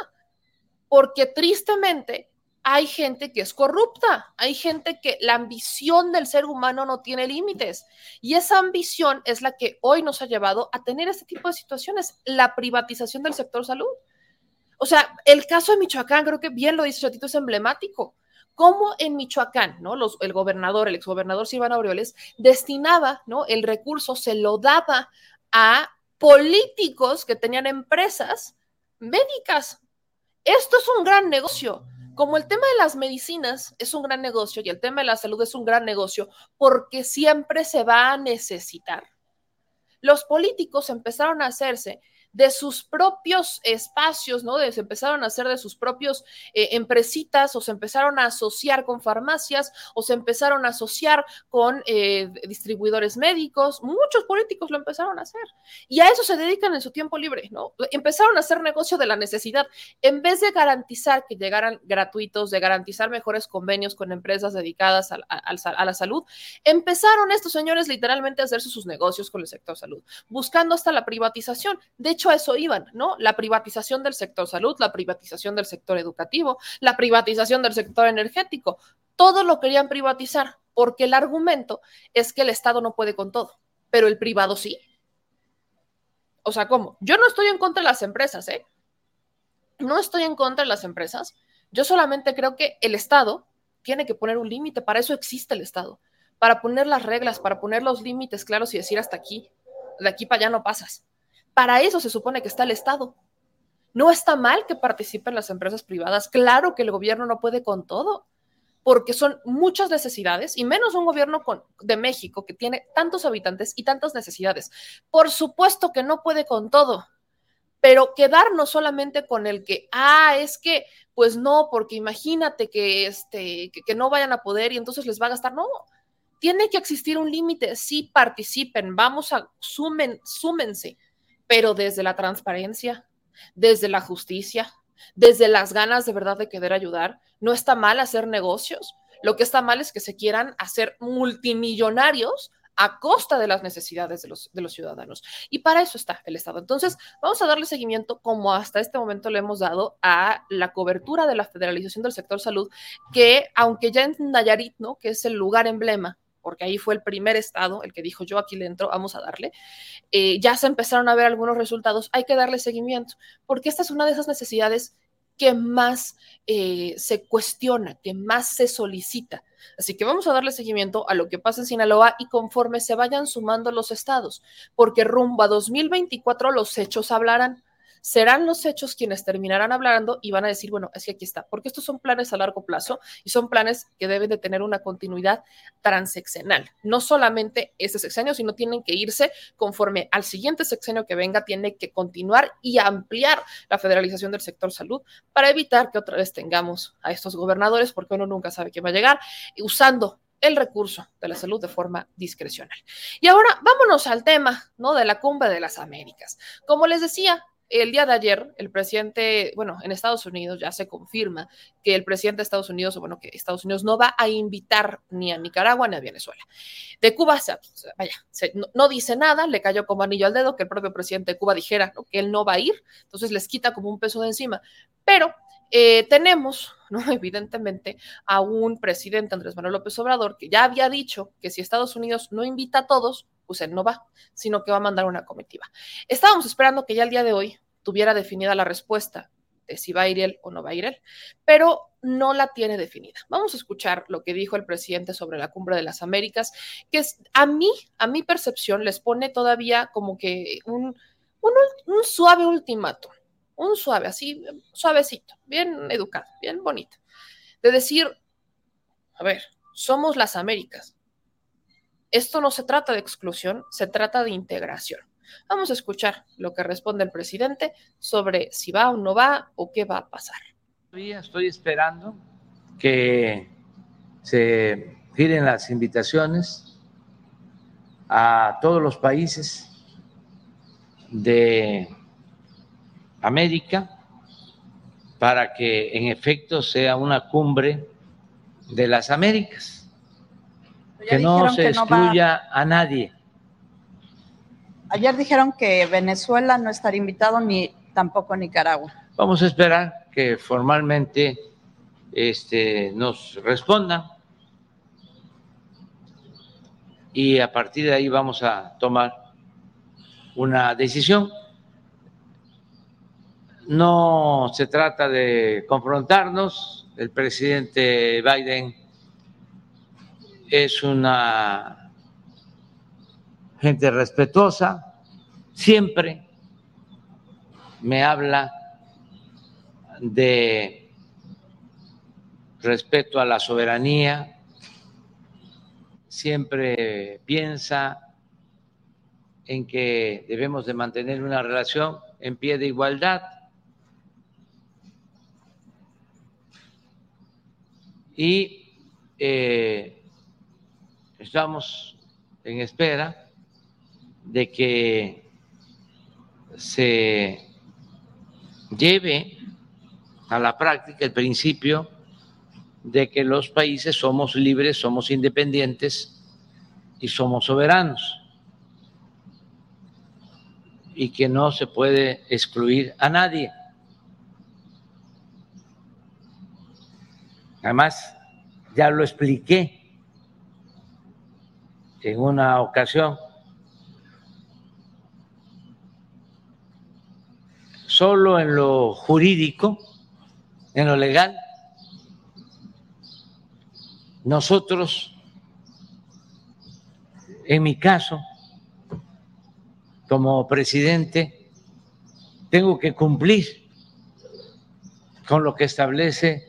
[SPEAKER 1] porque tristemente hay gente que es corrupta, hay gente que la ambición del ser humano no tiene límites y esa ambición es la que hoy nos ha llevado a tener este tipo de situaciones, la privatización del sector salud. O sea, el caso de Michoacán, creo que bien lo dice Chatito, es emblemático. Cómo en Michoacán, ¿no? El gobernador, el exgobernador Silvano Aureoles, destinaba, ¿no? El recurso, se lo daba a políticos que tenían empresas médicas. Esto es un gran negocio como el tema de las medicinas es un gran negocio y el tema de la salud es un gran negocio porque siempre se va a necesitar, los políticos empezaron a hacerse de sus propios espacios, ¿no? se empezaron a hacer de sus propios eh, empresitas o se empezaron a asociar con farmacias o se empezaron a asociar con eh, distribuidores médicos. Muchos políticos lo empezaron a hacer y a eso se dedican en su tiempo libre, ¿no? Empezaron a hacer negocio de la necesidad. En vez de garantizar que llegaran gratuitos, de garantizar mejores convenios con empresas dedicadas a, a la salud, empezaron estos señores literalmente a hacer sus negocios con el sector salud, buscando hasta la privatización. De hecho, eso iban, ¿no? La privatización del sector salud, la privatización del sector educativo, la privatización del sector energético. Todo lo querían privatizar porque el argumento es que el Estado no puede con todo, pero el privado sí. O sea, ¿cómo? Yo no estoy en contra de las empresas, ¿eh? No estoy en contra de las empresas. Yo solamente creo que el Estado tiene que poner un límite. Para eso existe el Estado. Para poner las reglas, para poner los límites claros y decir hasta aquí. De aquí para allá no pasas. Para eso se supone que está el Estado. No está mal que participen las empresas privadas. Claro que el gobierno no puede con todo, porque son muchas necesidades, y menos un gobierno de México que tiene tantos habitantes y tantas necesidades. Por supuesto que no puede con todo, pero quedarnos solamente con el que, ah, es que, pues no, porque imagínate que, este, que, que no vayan a poder y entonces les va a gastar. No, tiene que existir un límite. Sí participen, vamos a, sumen, súmense pero desde la transparencia, desde la justicia, desde las ganas de verdad de querer ayudar. No está mal hacer negocios. Lo que está mal es que se quieran hacer multimillonarios a costa de las necesidades de los, ciudadanos. Y para eso está el Estado. Entonces, vamos a darle seguimiento, como hasta este momento le hemos dado, a la cobertura de la federalización del sector salud, que aunque ya en Nayarit, ¿no? que es el lugar emblema porque ahí fue el primer estado el que dijo yo aquí le entro, vamos a darle, eh, ya se empezaron a ver algunos resultados, hay que darle seguimiento, porque esta es una de esas necesidades que más eh, se cuestiona, que más se solicita. Así que vamos a darle seguimiento a lo que pasa en Sinaloa y conforme se vayan sumando los estados, porque rumbo a 2024 los hechos hablarán serán los hechos quienes terminarán hablando y van a decir, bueno, es que aquí está, porque estos son planes a largo plazo y son planes que deben de tener una continuidad transeccional. No solamente este sexenio, sino tienen que irse conforme al siguiente sexenio que venga, tiene que continuar y ampliar la federalización del sector salud para evitar que otra vez tengamos a estos gobernadores, porque uno nunca sabe quién va a llegar, usando el recurso de la salud de forma discrecional. Y ahora vámonos al tema, ¿no? De la cumbre de las Américas. Como les decía, el día de ayer, el presidente, bueno, en Estados Unidos ya se confirma que el presidente de Estados Unidos, o bueno, que Estados Unidos no va a invitar ni a Nicaragua ni a Venezuela. De Cuba, vaya, no, dice nada, le cayó como anillo al dedo que el propio presidente de Cuba dijera que él no va a ir, entonces les quita como un peso de encima. Pero eh, tenemos, ¿no? evidentemente, a un presidente, Andrés Manuel López Obrador, que ya había dicho que si Estados Unidos no invita a todos, pues él no va, sino que va a mandar una comitiva. Estábamos esperando que ya el día de hoy tuviera definida la respuesta de si va a ir él o no va a ir él, pero no la tiene definida. Vamos a escuchar lo que dijo el presidente sobre la cumbre de las Américas, que es, a mí, a mi percepción, les pone todavía como que un, un, suave ultimátum, un suave, así, suavecito, bien educado, bien bonito, de decir, a ver, somos las Américas, esto no se trata de exclusión, se trata de integración. Vamos a escuchar lo que responde el presidente sobre si va o no va o qué va a pasar.
[SPEAKER 4] Estoy esperando que se giren las invitaciones a todos los países de América para que en efecto sea una cumbre de las Américas que no se excluya a nadie.
[SPEAKER 5] Ayer dijeron que Venezuela no estaría invitado ni tampoco Nicaragua.
[SPEAKER 4] Vamos a esperar que formalmente este, nos respondan y a partir de ahí vamos a tomar una decisión. No se trata de confrontarnos, el presidente Biden es una gente respetuosa, siempre me habla de respeto a la soberanía, siempre piensa en que debemos de mantener una relación en pie de igualdad. Y eh, estamos en espera de que se lleve a la práctica el principio de que los países somos libres, somos independientes y somos soberanos y que no se puede excluir a nadie. Además, ya lo expliqué en una ocasión. Solo en lo jurídico, en lo legal, nosotros, en mi caso, como presidente, tengo que cumplir con lo que establece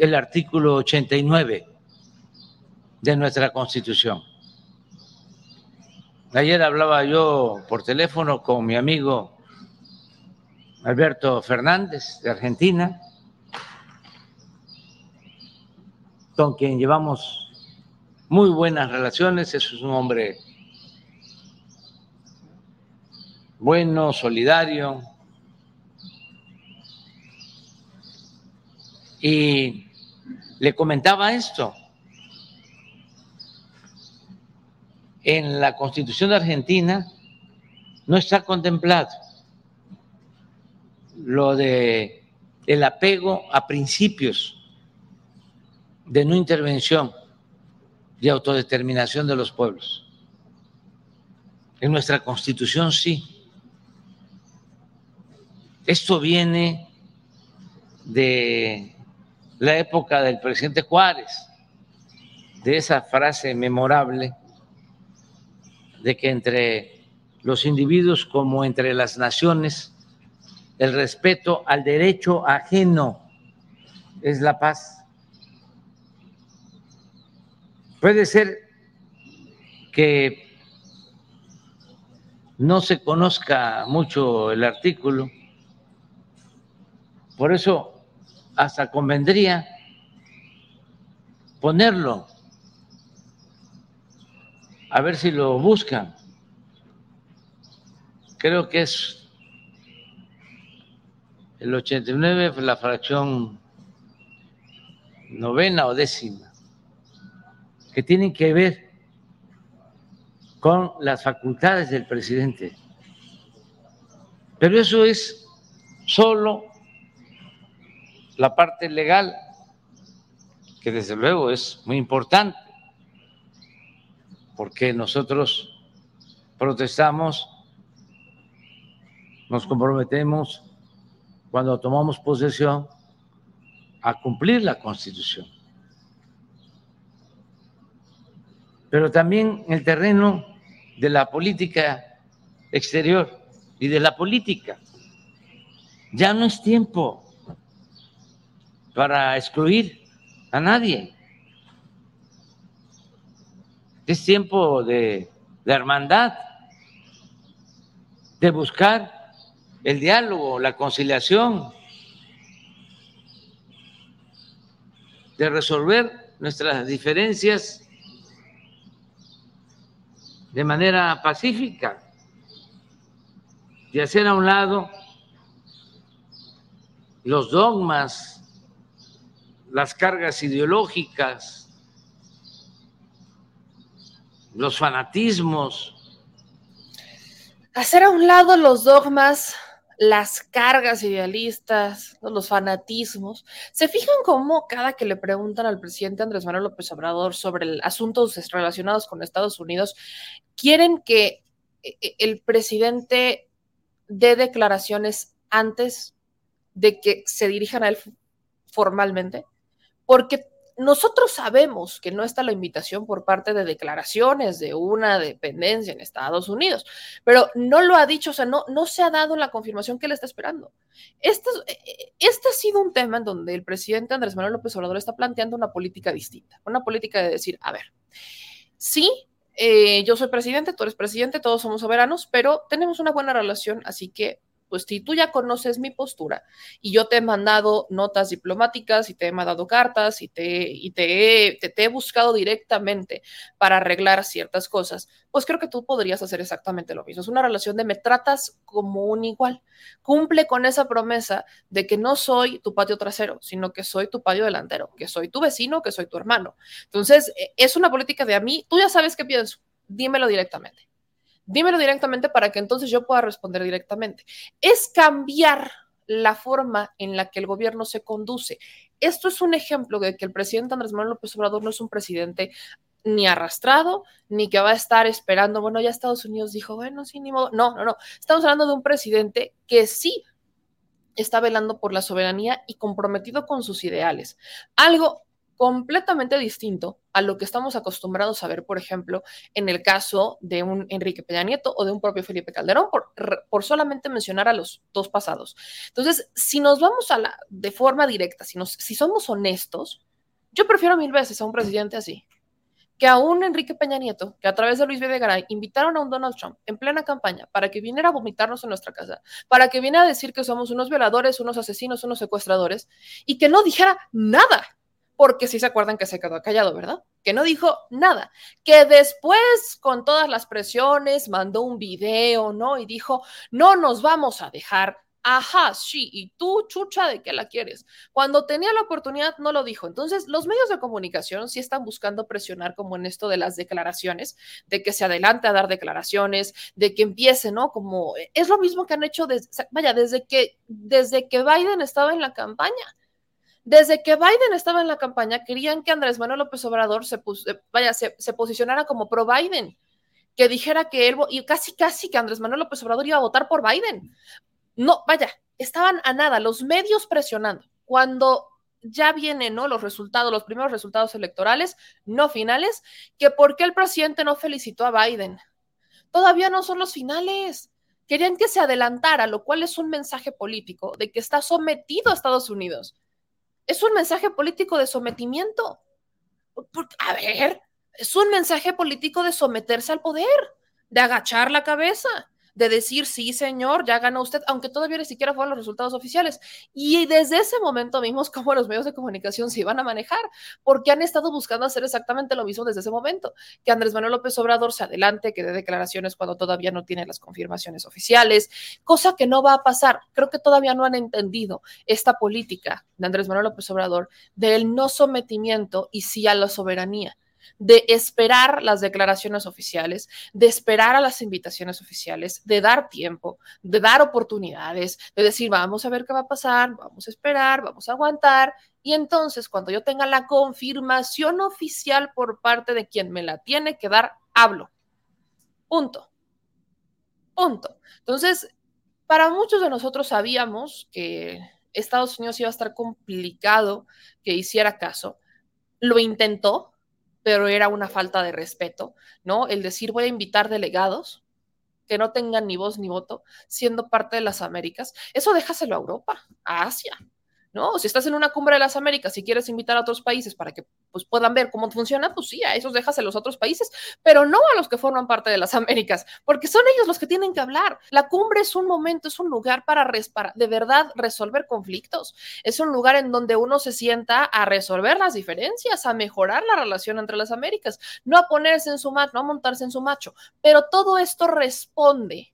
[SPEAKER 4] el artículo 89 de nuestra Constitución. Ayer hablaba yo por teléfono con mi amigo Alberto Fernández de Argentina con quien llevamos muy buenas relaciones, es un hombre bueno, solidario. Y le comentaba esto. En la Constitución de Argentina no está contemplado lo de el apego a principios de no intervención y autodeterminación de los pueblos. En nuestra constitución sí. Esto viene de la época del presidente Juárez, de esa frase memorable de que entre los individuos como entre las naciones, el respeto al derecho ajeno es la paz. Puede ser que no se conozca mucho el artículo, por eso hasta convendría ponerlo, a ver si lo buscan. Creo que es el 89, la fracción novena o décima que tienen que ver con las facultades del presidente. Pero eso es solo la parte legal, que desde luego es muy importante, porque nosotros protestamos, nos comprometemos cuando tomamos posesión a cumplir la Constitución. pero también en el terreno de la política exterior y de la política. Ya no es tiempo para excluir a nadie. Es tiempo de, hermandad, de buscar el diálogo, la conciliación, de resolver nuestras diferencias de manera pacífica, de hacer a un lado los dogmas, las cargas ideológicas, los fanatismos.
[SPEAKER 1] hacer a un lado los dogmas, las cargas idealistas, los fanatismos. ¿Se fijan cómo cada que le preguntan al presidente Andrés Manuel López Obrador sobre asuntos relacionados con Estados Unidos, quieren que eh, eh, el presidente dé declaraciones antes de que se dirijan a él formalmente? Porque nosotros sabemos que no está la invitación por parte de declaraciones de una dependencia en Estados Unidos, pero no lo ha dicho, o sea, no, no se ha dado la confirmación que él está esperando. Este, este ha sido un tema en donde el presidente Andrés Manuel López Obrador está planteando una política distinta, una política de decir, a ver, sí, eh, yo soy presidente, tú eres presidente, todos somos soberanos, pero tenemos una buena relación, así que pues si tú ya conoces mi postura y yo te he mandado notas diplomáticas y te he mandado cartas y te, y te, he, buscado directamente para arreglar ciertas cosas, pues creo que tú podrías hacer exactamente lo mismo. Es una relación de me tratas como un igual. Cumple con esa promesa de que no soy tu patio trasero, sino que soy tu patio delantero, que soy tu vecino, que soy tu hermano. Entonces, e, es una política de a mí, tú ya sabes qué pienso, dímelo directamente dímelo directamente para que entonces yo pueda responder directamente. Es cambiar la forma en la que el gobierno se conduce. Esto es un ejemplo de que el presidente Andrés Manuel López Obrador no es un presidente ni arrastrado, ni que va a estar esperando, bueno, ya Estados Unidos dijo, bueno, sí, ni modo. No, no, no. Estamos hablando de un presidente que sí está velando por la soberanía y comprometido con sus ideales. Algo completamente distinto a lo que estamos acostumbrados a ver, por ejemplo, en el caso de un Enrique Peña Nieto o de un propio Felipe Calderón, por, por solamente mencionar a los dos pasados. Entonces, si nos vamos a la de forma directa, si, nos, si somos honestos, yo prefiero mil veces a un presidente así que a un Enrique Peña Nieto, que a través de Luis Videgaray invitaron a un Donald Trump en plena campaña para que viniera a vomitarnos en nuestra casa, para que viniera a decir que somos unos violadores, unos asesinos, unos secuestradores, y que no dijera nada porque sí se acuerdan que se quedó callado, ¿verdad? Que no dijo nada, que después con todas las presiones mandó un video, ¿no? Y dijo, no nos vamos a dejar. Ajá, sí, y tú, chucha, ¿de qué la quieres? Cuando tenía la oportunidad no lo dijo. Entonces, los medios de comunicación sí están buscando presionar como en esto de las declaraciones, de que se adelante a dar declaraciones, de que empiece, ¿no? Como es lo mismo que han hecho, desde, vaya, desde que, desde que Biden estaba en la campaña desde que Biden estaba en la campaña, querían que Andrés Manuel López Obrador se, eh, vaya, se, posicionara como pro Biden, que dijera que él, y casi, casi que Andrés Manuel López Obrador iba a votar por Biden. No, vaya, estaban a nada, los medios presionando. Cuando ya vienen los resultados, los primeros resultados electorales, no finales, que por qué el presidente no felicitó a Biden. Todavía no son los finales. Querían que se adelantara, lo cual es un mensaje político de que está sometido a Estados Unidos es un mensaje político de sometimiento. a ver, es un mensaje político de someterse al poder, de agachar la cabeza, de decir, sí, señor, ya ganó usted, aunque todavía ni siquiera fueron los resultados oficiales. Y desde ese momento vimos cómo los medios de comunicación se iban a manejar, porque han estado buscando hacer exactamente lo mismo desde ese momento, que Andrés Manuel López Obrador se adelante, que dé declaraciones cuando todavía no tiene las confirmaciones oficiales, cosa que no va a pasar. Creo que todavía no han entendido esta política de Andrés Manuel López Obrador del no sometimiento y sí a la soberanía de esperar las declaraciones oficiales, de esperar a las invitaciones oficiales, de dar tiempo, de dar oportunidades, de decir, vamos a ver qué va a pasar, vamos a esperar, vamos a aguantar. Y entonces, cuando yo tenga la confirmación oficial por parte de quien me la tiene que dar, hablo. Punto. Punto. Entonces, para muchos de nosotros sabíamos que Estados Unidos iba a estar complicado que hiciera caso. Lo intentó, pero era una falta de respeto, ¿no? El decir voy a invitar delegados que no tengan ni voz ni voto, siendo parte de las Américas, eso déjaselo a Europa, a Asia, ¿no? Si estás en una cumbre de las Américas y quieres invitar a otros países para que pues, puedan ver cómo funciona, pues sí, a esos dejas en los otros países, pero no a los que forman parte de las Américas, porque son ellos los que tienen que hablar. La cumbre es un momento, es un lugar para, para de verdad resolver conflictos, es un lugar en donde uno se sienta a resolver las diferencias, a mejorar la relación entre las Américas, no a ponerse en su macho, no a montarse en su macho, pero todo esto responde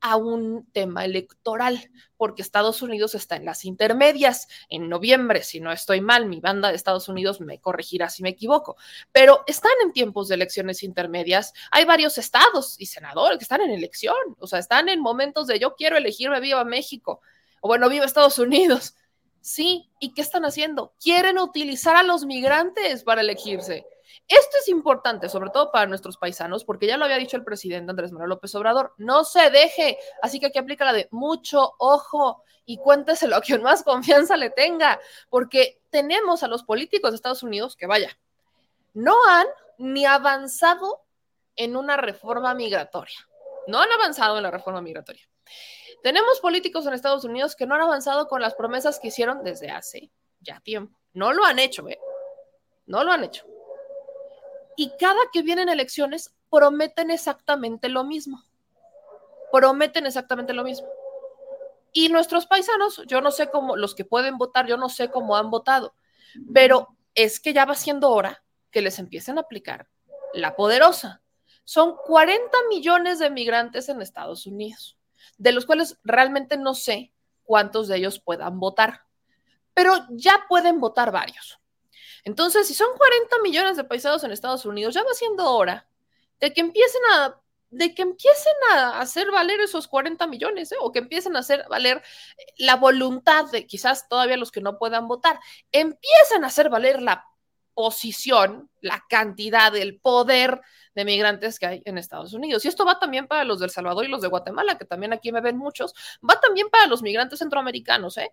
[SPEAKER 1] a un tema electoral, porque Estados Unidos está en las intermedias en noviembre, si no estoy mal, mi banda de Estados Unidos me corregirá si me equivoco, pero están en tiempos de elecciones intermedias, hay varios estados y senadores que están en elección, o sea, están en momentos de yo quiero elegirme viva México, o bueno, viva Estados Unidos. Sí, ¿y qué están haciendo? Quieren utilizar a los migrantes para elegirse. Esto es importante, sobre todo para nuestros paisanos, porque ya lo había dicho el presidente Andrés Manuel López Obrador, no se deje, así que aquí aplica la de mucho ojo y cuénteselo a quien más confianza le tenga, porque tenemos a los políticos de Estados Unidos que vaya, no han ni avanzado en una reforma migratoria, no han avanzado en la reforma migratoria. Tenemos políticos en Estados Unidos que no han avanzado con las promesas que hicieron desde hace ya tiempo. No lo han hecho, ¿eh? No lo han hecho. Y cada que vienen elecciones prometen exactamente lo mismo. Prometen exactamente lo mismo. Y nuestros paisanos, yo no sé cómo, los que pueden votar, yo no sé cómo han votado, pero es que ya va siendo hora que les empiecen a aplicar la poderosa. Son 40 millones de migrantes en Estados Unidos de los cuales realmente no sé cuántos de ellos puedan votar, pero ya pueden votar varios. Entonces, si son 40 millones de paisanos en Estados Unidos, ya va siendo hora de que empiecen a de que empiecen a hacer valer esos 40 millones, ¿eh? o que empiecen a hacer valer la voluntad de quizás todavía los que no puedan votar, empiecen a hacer valer la posición, la cantidad, el poder de migrantes que hay en Estados Unidos. Y esto va también para los del Salvador y los de Guatemala, que también aquí me ven muchos, va también para los migrantes centroamericanos, ¿eh?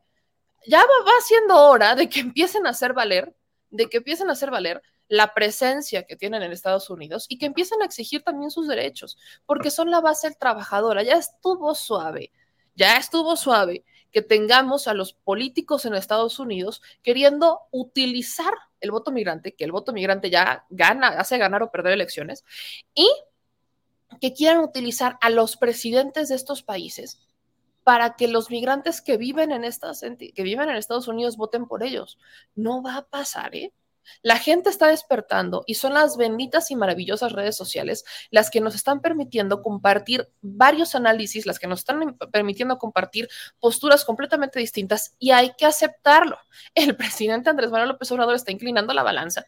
[SPEAKER 1] Ya va, va siendo hora de que empiecen a hacer valer, de que empiecen a hacer valer la presencia que tienen en Estados Unidos y que empiecen a exigir también sus derechos, porque son la base del trabajadora. Ya estuvo suave, ya estuvo suave que tengamos a los políticos en Estados Unidos queriendo utilizar el voto migrante, que el voto migrante ya gana, hace ganar o perder elecciones, y que quieran utilizar a los presidentes de estos países para que los migrantes que viven en Estados Unidos voten por ellos. No va a pasar, ¿eh? La gente está despertando y son las benditas y maravillosas redes sociales las que nos están permitiendo compartir varios análisis, las que nos están permitiendo compartir posturas completamente distintas y hay que aceptarlo. El presidente Andrés Manuel López Obrador está inclinando la balanza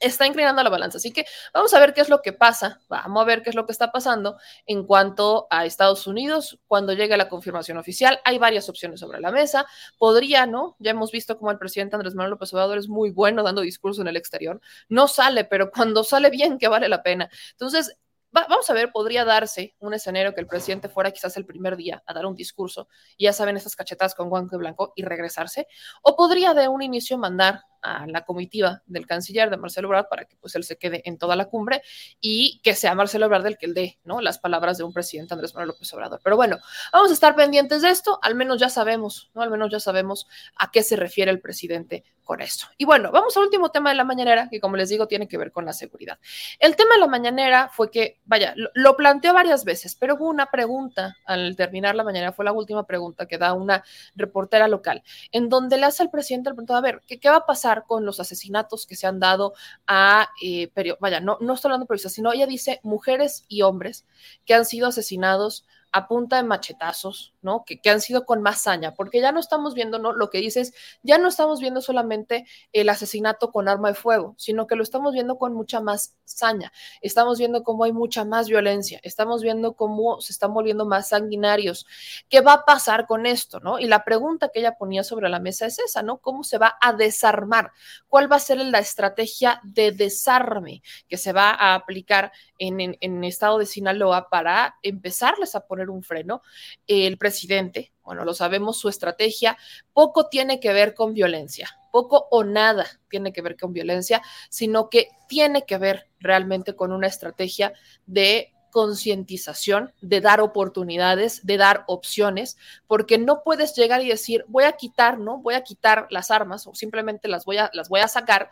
[SPEAKER 1] está inclinando la balanza. Así que vamos a ver qué es lo que pasa, vamos a ver qué es lo que está pasando en cuanto a Estados Unidos cuando llegue la confirmación oficial. Hay varias opciones sobre la mesa. Podría, ¿no? Ya hemos visto cómo el presidente Andrés Manuel López Obrador es muy bueno dando discurso en el exterior. No sale, pero cuando sale bien, que vale la pena. Entonces, vamos a ver, podría darse un escenario que el presidente fuera quizás el primer día a dar un discurso, y ya saben, estas cachetadas con guante blanco y regresarse, o podría de un inicio mandar a la comitiva del canciller de Marcelo Ebrard para que pues él se quede en toda la cumbre y que sea Marcelo Ebrard el que el dé, ¿no? Las palabras de un presidente Andrés Manuel López Obrador. Pero bueno, vamos a estar pendientes de esto, al menos ya sabemos, ¿no? Al menos ya sabemos a qué se refiere el presidente con esto. Y bueno, vamos al último tema de la mañanera, que como les digo, tiene que ver con la seguridad. El tema de la mañanera fue que, vaya, lo, lo planteó varias veces, pero hubo una pregunta al terminar la mañanera, fue la última pregunta que da una reportera local, en donde le hace al presidente, le preguntó, a ver, ¿qué, ¿qué, va a pasar con los asesinatos que se han dado a, eh, vaya, no, no estoy hablando de periodistas, sino ella dice mujeres y hombres que han sido asesinados a punta de machetazos, ¿no? Que, que, han sido con más saña, porque ya no estamos viendo, ¿no? Lo que dices, ya no estamos viendo solamente el asesinato con arma de fuego, sino que lo estamos viendo con mucha más saña. Estamos viendo cómo hay mucha más violencia, estamos viendo cómo se están volviendo más sanguinarios. ¿Qué va a pasar con esto, no? Y la pregunta que ella ponía sobre la mesa es esa, ¿no? ¿Cómo se va a desarmar? ¿Cuál va a ser la estrategia de desarme que se va a aplicar en, en, en estado de Sinaloa para empezarles a poner un freno? El presidente, bueno, lo sabemos, su estrategia poco tiene que ver con violencia, poco o nada tiene que ver con violencia, sino que tiene que ver realmente con una estrategia de concientización, de dar oportunidades, de dar opciones, porque no puedes llegar y decir, voy a quitar, ¿no? Voy a quitar las armas o simplemente las voy a, las voy a sacar.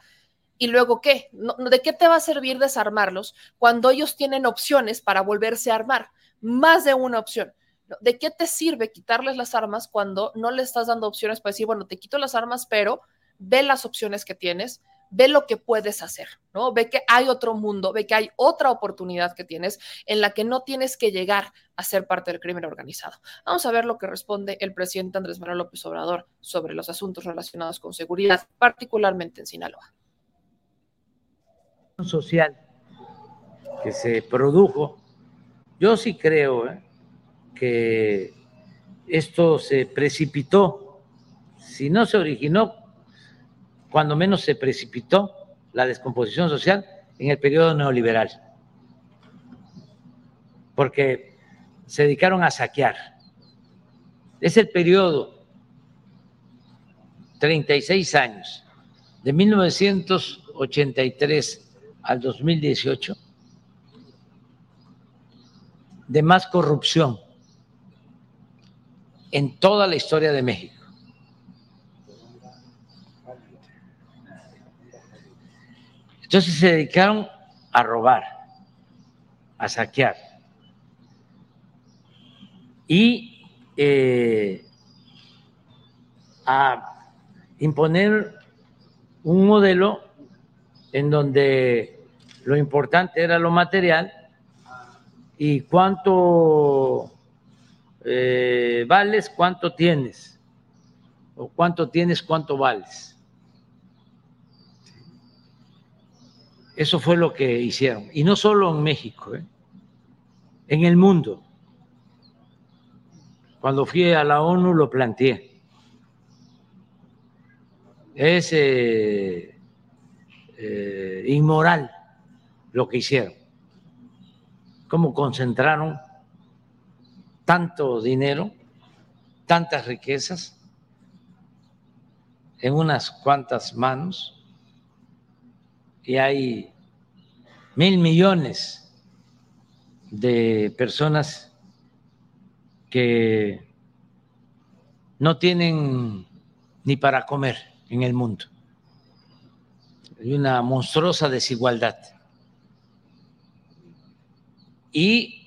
[SPEAKER 1] ¿Y luego qué? ¿De qué te va a servir desarmarlos cuando ellos tienen opciones para volverse a armar? Más de una opción. ¿De qué te sirve quitarles las armas cuando no le estás dando opciones para decir, bueno, te quito las armas, pero ve las opciones que tienes ve lo que puedes hacer, ¿no? Ve que hay otro mundo, ve que hay otra oportunidad que tienes en la que no tienes que llegar a ser parte del crimen organizado. Vamos a ver lo que responde el presidente Andrés Manuel López Obrador sobre los asuntos relacionados con seguridad, particularmente en Sinaloa.
[SPEAKER 4] Social que se produjo, yo sí creo ¿eh? que esto se precipitó, si no se originó, cuando menos se precipitó la descomposición social en el periodo neoliberal, porque se dedicaron a saquear. Es el periodo, 36 años, de 1983 al 2018, de más corrupción en toda la historia de México. Entonces se dedicaron a robar, a saquear y eh, a imponer un modelo en donde lo importante era lo material y cuánto eh, vales, cuánto tienes, o cuánto tienes, cuánto vales. Eso fue lo que hicieron. Y no solo en México, ¿eh? en el mundo. Cuando fui a la ONU lo planteé. Es eh, inmoral lo que hicieron. Cómo concentraron tanto dinero, tantas riquezas en unas cuantas manos y hay mil millones de personas que no tienen ni para comer en el mundo. Hay una monstruosa desigualdad. Y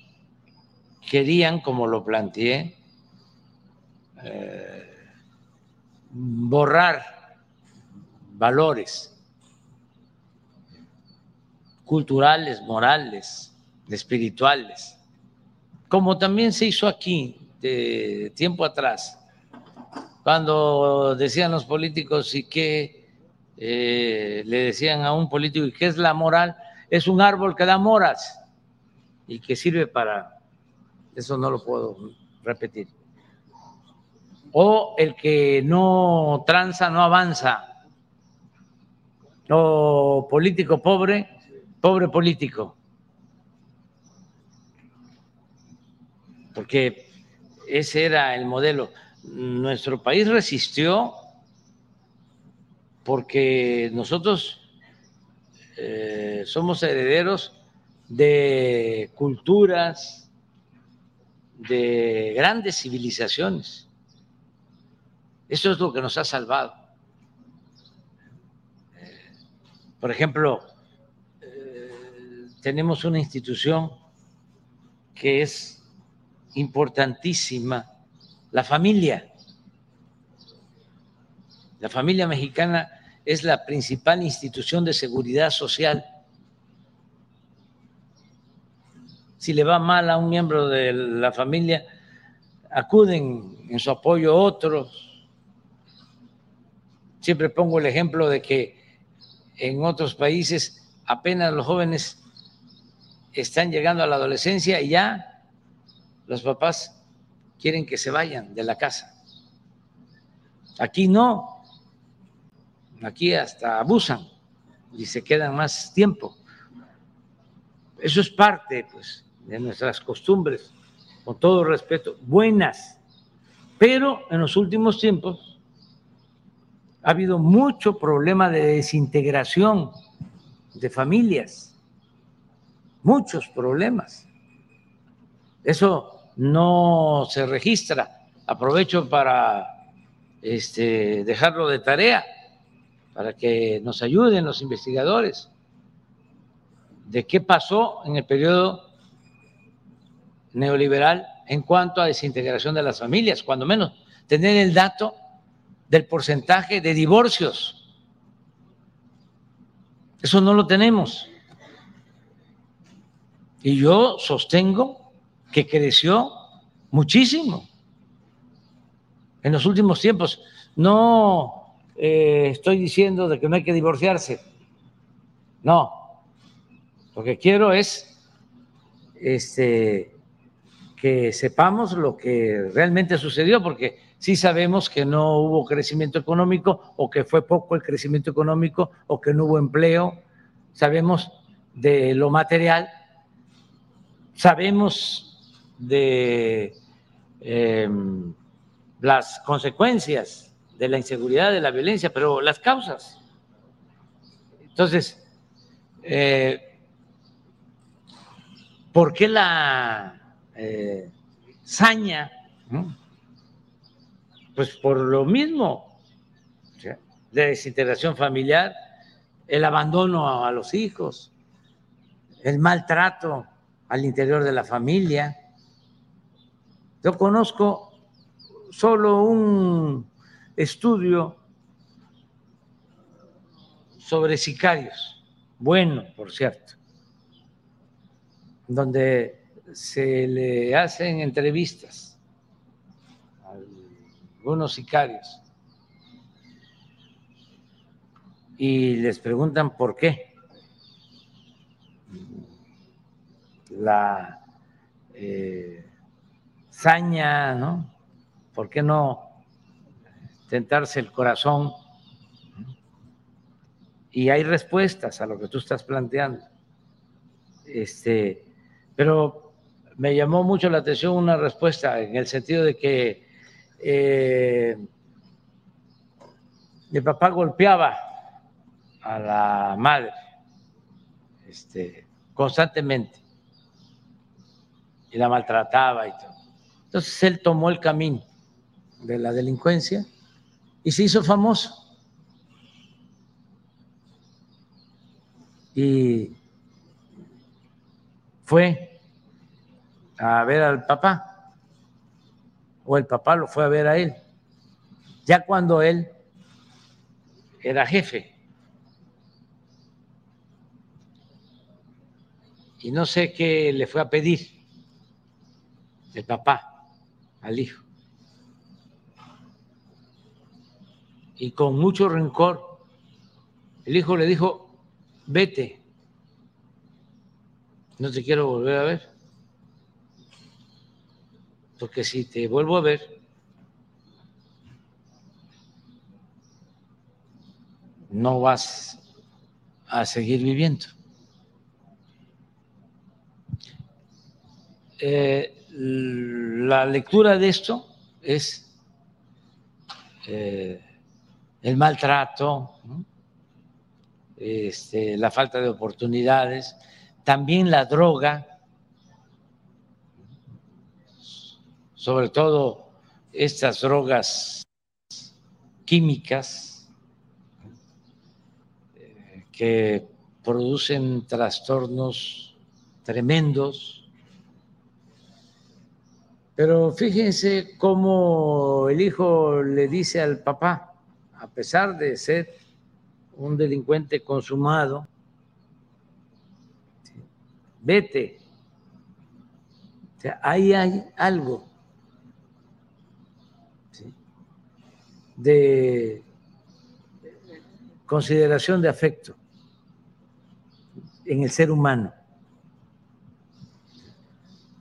[SPEAKER 4] querían, como lo planteé, eh, borrar valores culturales, morales, espirituales, como también se hizo aquí de tiempo atrás, cuando decían los políticos y que eh, le decían a un político, ¿y qué es la moral? Es un árbol que da moras y que sirve para eso no lo puedo repetir. O el que no tranza, no avanza. O político pobre, pobre político. Porque ese era el modelo. Nuestro país resistió porque nosotros eh, somos herederos de culturas, de grandes civilizaciones. Eso es lo que nos ha salvado. Eh, por ejemplo, eh, tenemos una institución que es importantísima, la familia. La familia mexicana es la principal institución de seguridad social si le va mal a un miembro de la familia, acuden en su apoyo otros. Siempre pongo el ejemplo de que en otros países apenas los jóvenes están llegando a la adolescencia y ya los papás quieren que se vayan de la casa. Aquí no, aquí hasta abusan y se quedan más tiempo. Eso es parte, pues, de nuestras costumbres, con todo respeto, buenas. Pero en los últimos tiempos ha habido mucho problema de desintegración de familias, muchos problemas. Eso no se registra. Aprovecho para este, dejarlo de tarea, para que nos ayuden los investigadores de qué pasó en el periodo neoliberal en cuanto a desintegración de las familias, cuando menos tener el dato del porcentaje de divorcios Eso no lo tenemos. Y yo sostengo que creció muchísimo en los últimos tiempos. No eh, estoy diciendo de que no hay que divorciarse. No. Lo que quiero es este, que sepamos lo que realmente sucedió, porque sí sabemos que no hubo crecimiento económico o que fue poco el crecimiento económico o que no hubo empleo. Sabemos de lo material, sabemos de em, las consecuencias de la inseguridad, de la violencia, pero las causas. Entonces, eh, ¿por qué la eh, saña? Pues por lo mismo, la desintegración familiar, el abandono a los hijos, el maltrato al interior de la familia. Yo conozco solo un estudio sobre sicarios, bueno, por cierto, donde se le hacen entrevistas a algunos sicarios y les preguntan por qué la eh, saña, ¿no? ¿por qué no tentarse el corazón? Y hay respuestas a lo que tú estás planteando. Este, pero me llamó mucho la atención una respuesta en el sentido de que eh, mi papá golpeaba a la madre este, constantemente y la maltrataba y todo. Entonces él tomó el camino de la delincuencia y se hizo famoso. Y fue a ver al papá, o el papá lo fue a ver a él, ya cuando él era jefe. Y no sé qué le fue a pedir el papá al hijo. y con mucho rencor, el hijo le dijo, vete, no te quiero volver a ver, porque si te vuelvo a ver, no vas a seguir viviendo. Eh, la lectura de esto es eh, el maltrato, este, la falta de oportunidades, también la droga, sobre todo estas drogas químicas eh, que producen trastornos tremendos. Pero fíjense cómo el hijo le dice al papá, a pesar de ser un delincuente consumado, vete. O sea, ahí hay algo de consideración de afecto en el ser humano.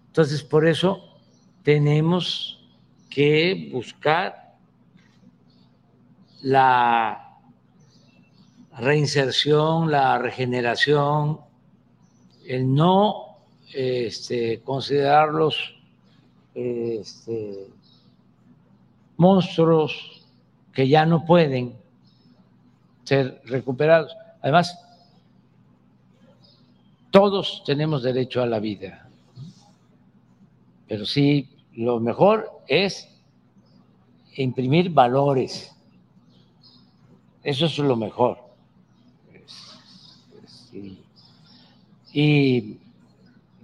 [SPEAKER 4] Entonces, por eso tenemos que buscar la reinserción, la regeneración, el no este, considerarlos este, monstruos que ya no pueden ser recuperados. Además, todos tenemos derecho a la vida, pero sí, lo mejor es imprimir valores eso es lo mejor. y,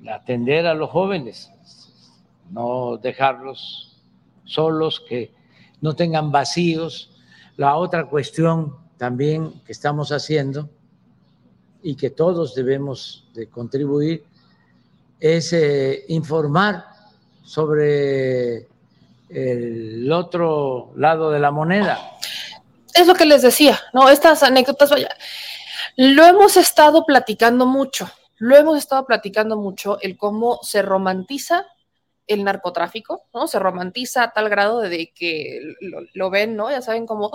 [SPEAKER 4] atender a los jóvenes, no dejarlos solos, que no tengan vacíos. La otra cuestión también que estamos haciendo y que todos debemos de contribuir es eh, informar sobre el otro lado de la moneda.
[SPEAKER 1] Es lo que les decía, ¿no? Estas anécdotas, lo hemos estado platicando mucho, lo hemos estado platicando mucho, el cómo se romantiza el narcotráfico, ¿no? Se romantiza a tal grado de que lo, ven, ¿no? Ya saben como,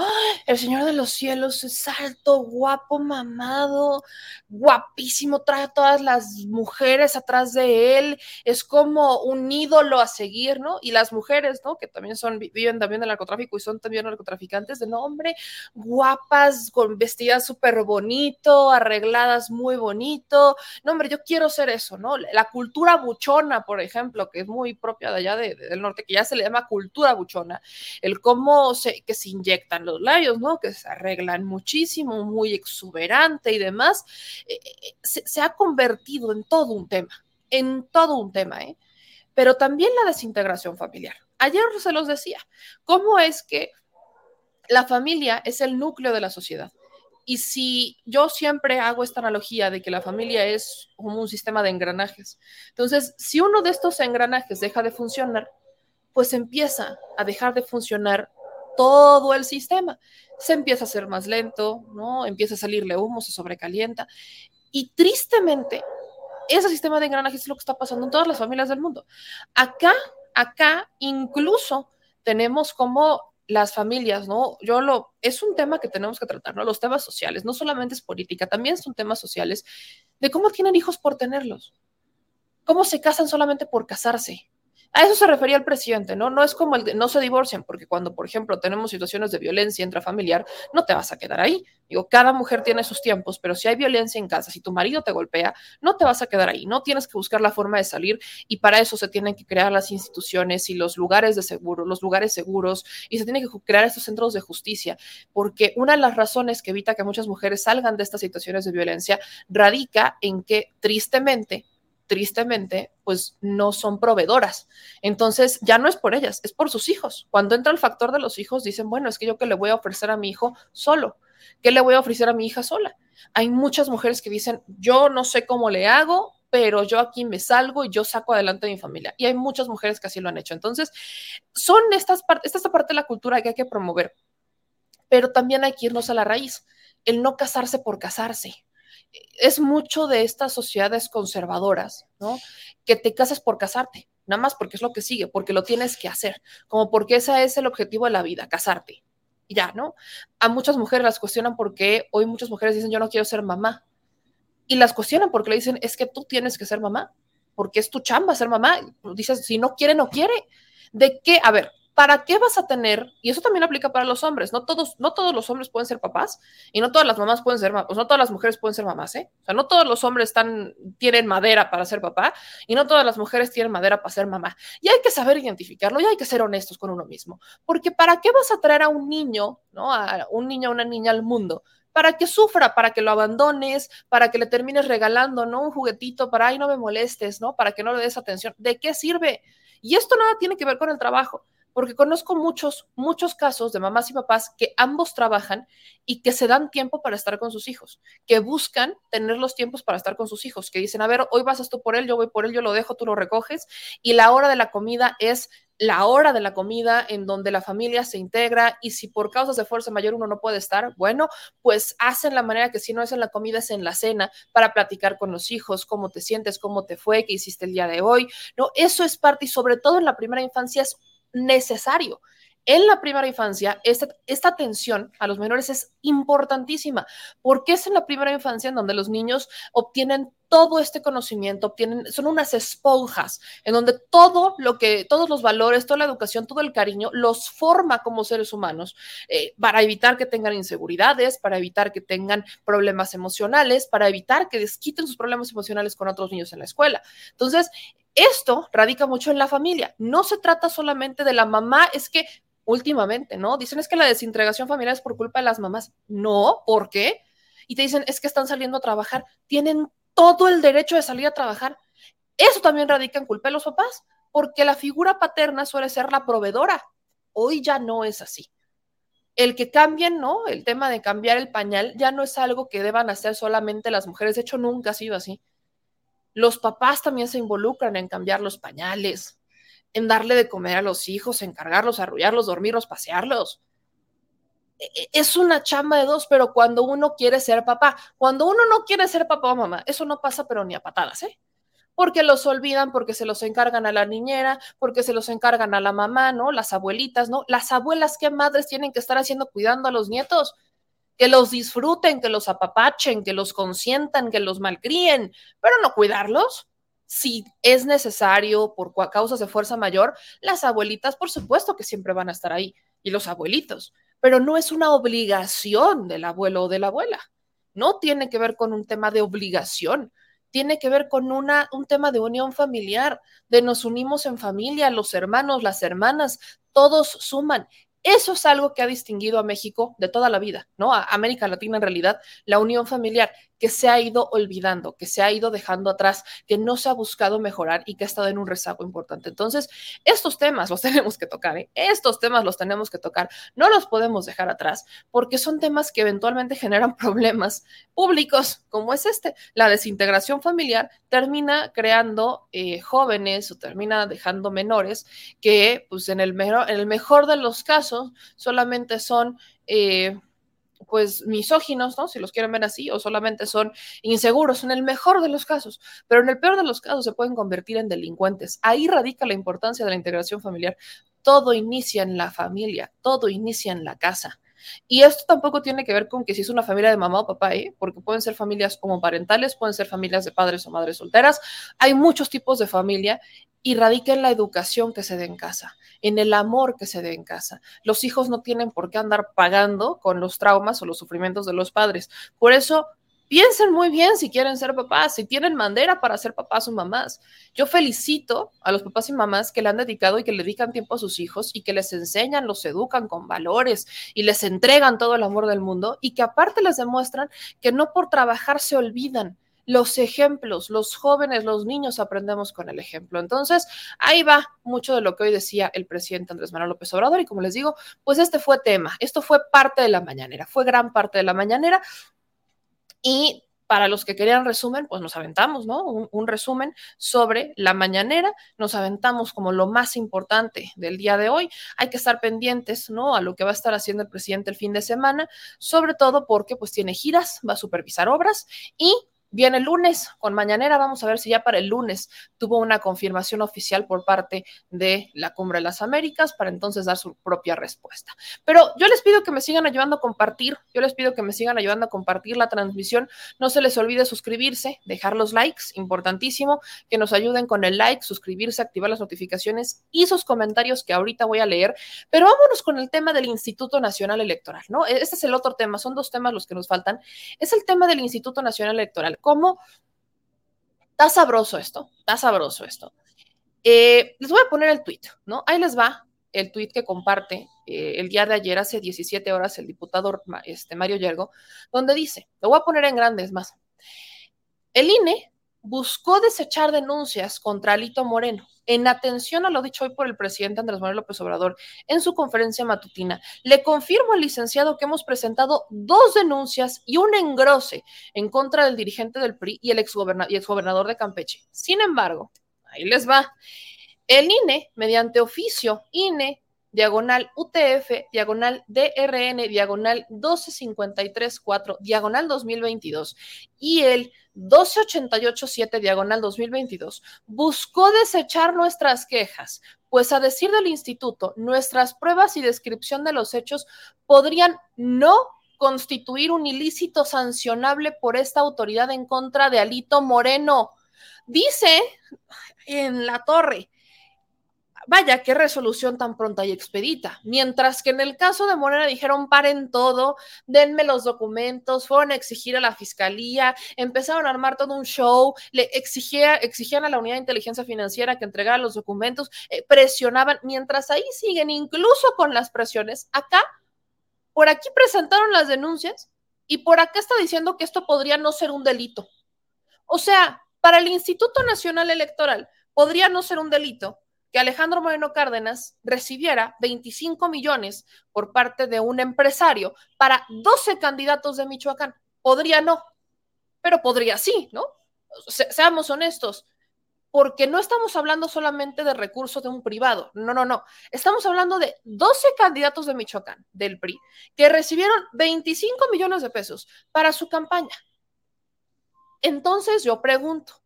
[SPEAKER 1] el Señor de los Cielos es alto, guapo, mamado, guapísimo, trae a todas las mujeres atrás de él, es como un ídolo a seguir, ¿no? Y las mujeres, ¿no? Que también son, viven también del narcotráfico y son también narcotraficantes de nombre, guapas, con vestidas súper bonito, arregladas muy bonito, no, hombre, yo quiero ser eso, ¿no? La cultura buchona, por ejemplo, que es muy propia de allá del norte, que ya se le llama cultura buchona, el cómo se, que se inyectan los labios, ¿no? Que se arreglan muchísimo, muy exuberante y demás, eh, eh, se, se ha convertido en todo un tema, en todo un tema, ¿eh? Pero también la desintegración familiar. Ayer se los decía, ¿cómo es que la familia es el núcleo de la sociedad? Y si yo siempre hago esta analogía de que la familia es como un sistema de engranajes, entonces si uno de estos engranajes deja de funcionar, pues empieza a dejar de funcionar todo el sistema. Se empieza a hacer más lento, ¿no? Empieza a salirle humo, se sobrecalienta. Y tristemente, ese sistema de engranajes es lo que está pasando en todas las familias del mundo. Acá, acá, incluso tenemos como las familias, ¿no? Yo lo, es un tema que tenemos que tratar, ¿no? Los temas sociales, no solamente es política, también son temas sociales de cómo tienen hijos por tenerlos, cómo se casan solamente por casarse, a eso se refería el presidente, ¿no? No es como el de no se divorcian, porque cuando, por ejemplo, tenemos situaciones de violencia intrafamiliar, no te vas a quedar ahí. Digo, cada mujer tiene sus tiempos, pero si hay violencia en casa, si tu marido te golpea, no te vas a quedar ahí, no tienes que buscar la forma de salir y para eso se tienen que crear las instituciones y los lugares de seguro, los lugares seguros y se tienen que crear estos centros de justicia, porque una de las razones que evita que muchas mujeres salgan de estas situaciones de violencia radica en que tristemente tristemente, pues no son proveedoras. Entonces, ya no es por ellas, es por sus hijos. Cuando entra el factor de los hijos, dicen, bueno, es que yo que le voy a ofrecer a mi hijo solo, ¿qué le voy a ofrecer a mi hija sola? Hay muchas mujeres que dicen, yo no sé cómo le hago, pero yo aquí me salgo y yo saco adelante a mi familia. Y hay muchas mujeres que así lo han hecho. Entonces, son estas partes, esta es la parte de la cultura que hay que promover, pero también hay que irnos a la raíz, el no casarse por casarse es mucho de estas sociedades conservadoras, ¿no? Que te casas por casarte, nada más porque es lo que sigue, porque lo tienes que hacer, como porque ese es el objetivo de la vida, casarte. Ya, ¿no? A muchas mujeres las cuestionan porque hoy muchas mujeres dicen, yo no quiero ser mamá. Y las cuestionan porque le dicen, es que tú tienes que ser mamá, porque es tu chamba ser mamá. Dices, si no quiere, no quiere. ¿De qué? A ver, ¿para qué vas a tener? Y eso también aplica para los hombres, no todos, no todos los hombres pueden ser papás y no todas las mamás pueden ser, pues no todas las mujeres pueden ser mamás, ¿eh? O sea, no todos los hombres tienen madera para ser papá y no todas las mujeres tienen madera para ser mamá. Y hay que saber identificarlo y hay que ser honestos con uno mismo, porque ¿para qué vas a traer a un niño, ¿no? A un niño, a una niña al mundo para que sufra, para que lo abandones, para que le termines regalando, ¿no? Un juguetito para, ay, no me molestes, ¿no? Para que no le des atención. ¿De qué sirve? Y esto nada tiene que ver con el trabajo porque conozco muchos, muchos casos de mamás y papás que ambos trabajan y que se dan tiempo para estar con sus hijos, que buscan tener los tiempos para estar con sus hijos, que dicen, a ver, hoy vas tú por él, yo voy por él, yo lo dejo, tú lo recoges, y la hora de la comida es la hora de la comida en donde la familia se integra y si por causas de fuerza mayor uno no puede estar, bueno, pues hacen la manera que si no es en la comida es en la cena para platicar con los hijos, cómo te sientes, cómo te fue, qué hiciste el día de hoy. No, eso es parte y sobre todo en la primera infancia es necesario. En la primera infancia, esta, esta atención a los menores es importantísima, porque es en la primera infancia en donde los niños obtienen todo este conocimiento, obtienen, son unas esponjas, en donde todo lo que, todos los valores, toda la educación, todo el cariño, los forma como seres humanos, eh, para evitar que tengan inseguridades, para evitar que tengan problemas emocionales, para evitar que desquiten sus problemas emocionales con otros niños en la escuela. Entonces, esto radica mucho en la familia. No se trata solamente de la mamá, es que últimamente, ¿no? Dicen es que la desintegración familiar es por culpa de las mamás. No, ¿por qué? Y te dicen es que están saliendo a trabajar. Tienen todo el derecho de salir a trabajar. Eso también radica en culpa de los papás, porque la figura paterna suele ser la proveedora. Hoy ya no es así. el que cambien, ¿no? El tema de cambiar el pañal ya no es algo que deban hacer solamente las mujeres, de hecho nunca ha sido así. Los papás también se involucran en cambiar los pañales, en darle de comer a los hijos, en cargarlos, arrullarlos, dormirlos, pasearlos. E, e, es una chamba de dos, pero cuando uno quiere ser papá, cuando uno no quiere ser papá o mamá, eso no pasa pero ni a patadas, ¿eh? porque los olvidan, porque se los encargan a la niñera, porque se los encargan a la mamá, ¿no? Las abuelitas, ¿no? Las abuelas, ¿qué madres tienen que estar haciendo cuidando a los nietos? Que los disfruten, que los apapachen, que los consientan, que los malcríen, pero no cuidarlos. Si es necesario por causas de fuerza mayor, las abuelitas, por supuesto que siempre van a estar ahí, y los abuelitos, pero no es una obligación del abuelo o de la abuela. No tiene que ver con un tema de obligación, tiene que ver con una, un tema de unión familiar, de nos unimos en familia, los hermanos, las hermanas, todos suman. Eso es algo que ha distinguido a México de toda la vida, ¿no? A América Latina en realidad, la unión familiar que se ha ido olvidando, que se ha ido dejando atrás, que no se ha buscado mejorar y que ha estado en un rezago importante. Entonces, estos temas los tenemos que tocar, ¿eh? estos temas los tenemos que tocar, no los podemos dejar atrás porque son temas que eventualmente generan problemas públicos, como es este. La desintegración familiar termina creando eh, jóvenes o termina dejando menores que, pues, en el, mejor, en el mejor de los casos, solamente son... Eh, pues misóginos, ¿no? Si los quieren ver así, o solamente son inseguros, en el mejor de los casos, pero en el peor de los casos se pueden convertir en delincuentes. Ahí radica la importancia de la integración familiar. Todo inicia en la familia, todo inicia en la casa. Y esto tampoco tiene que ver con que si es una familia de mamá o papá, ¿eh? porque pueden ser familias homoparentales, pueden ser familias de padres o madres solteras. Hay muchos tipos de familia y radica en la educación que se dé en casa, en el amor que se dé en casa. Los hijos no tienen por qué andar pagando con los traumas o los sufrimientos de los padres. Por eso, piensen muy bien si quieren ser papás, si tienen bandera para ser papás o mamás. Yo felicito a los papás y mamás que le han dedicado y que le dedican tiempo a sus hijos y que les enseñan, los educan con valores y les entregan todo el amor del mundo y que aparte les demuestran que no por trabajar se olvidan los ejemplos, los jóvenes, los niños aprendemos con el ejemplo. Entonces, ahí va mucho de lo que hoy decía el presidente Andrés Manuel López Obrador y como les digo, pues este fue tema, esto fue parte de la mañanera, fue gran parte de la mañanera y para los que querían resumen, pues nos aventamos, ¿no? Un, resumen sobre la mañanera, nos aventamos como lo más importante del día de hoy. Hay que estar pendientes, ¿no? A lo que va a estar haciendo el presidente el fin de semana, sobre todo porque pues tiene giras, va a supervisar obras y Viene el lunes con Mañanera, vamos a ver si ya para el lunes tuvo una confirmación oficial por parte de la Cumbre de las Américas para entonces dar su propia respuesta. Pero yo les pido que me sigan ayudando a compartir, yo les pido que me sigan ayudando a compartir la transmisión. No se les olvide suscribirse, dejar los likes, importantísimo, que nos ayuden con el like, suscribirse, activar las notificaciones y sus comentarios que ahorita voy a leer. Pero vámonos con el tema del Instituto Nacional Electoral, ¿no? Este es el otro tema, son dos temas los que nos faltan. Es el tema del Instituto Nacional Electoral cómo está sabroso esto, está sabroso esto. Eh, les voy a poner el tweet, ¿no? Ahí les va el tweet que comparte eh, el día de ayer, hace 17 horas, el diputado este, Mario Yergo, donde dice, lo voy a poner en grandes más, el INE buscó desechar denuncias contra Alito Moreno en atención a lo dicho hoy por el presidente Andrés Manuel López Obrador en su conferencia matutina. Le confirmo al licenciado que hemos presentado dos denuncias y un engrose en contra del dirigente del PRI y el exgobernador de Campeche. Sin embargo, ahí les va. El INE, mediante oficio INE diagonal UTF, diagonal DRN, diagonal 12534, diagonal 2022 y el 12887, diagonal 2022, buscó desechar nuestras quejas, pues a decir del instituto, nuestras pruebas y descripción de los hechos podrían no constituir un ilícito sancionable por esta autoridad en contra de Alito Moreno. Dice en la torre, Vaya, qué resolución tan pronta y expedita. Mientras que en el caso de Morena dijeron paren todo, denme los documentos, fueron a exigir a la fiscalía, empezaron a armar todo un show, le exigía, exigían a la unidad de inteligencia financiera que entregara los documentos, eh, presionaban, mientras ahí siguen, incluso con las presiones, acá, por aquí presentaron las denuncias y por acá está diciendo que esto podría no ser un delito. O sea, para el Instituto Nacional Electoral podría no ser un delito que Alejandro Moreno Cárdenas recibiera 25 millones por parte de un empresario para 12 candidatos de Michoacán. Podría no, pero podría sí, ¿no? seamos honestos, porque no estamos hablando solamente de recursos de un privado, no, no, no, estamos hablando de 12 candidatos de Michoacán, del PRI, que recibieron 25 millones de pesos para su campaña. Entonces yo pregunto,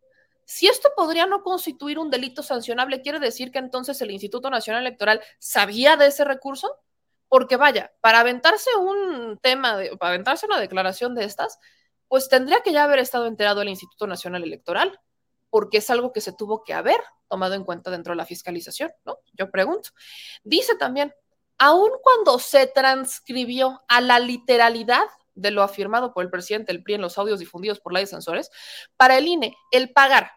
[SPEAKER 1] si esto podría no constituir un delito sancionable, ¿quiere decir que entonces el Instituto Nacional Electoral sabía de ese recurso? Porque vaya, para aventarse un tema, para aventarse una declaración de estas, pues tendría que ya haber estado enterado el Instituto Nacional Electoral, porque es algo que se tuvo que haber tomado en cuenta dentro de la fiscalización, ¿no? Yo pregunto. Dice también, aun cuando se transcribió a la literalidad de lo afirmado por el presidente del PRI en los audios difundidos por leyes censores, para el INE, el pagar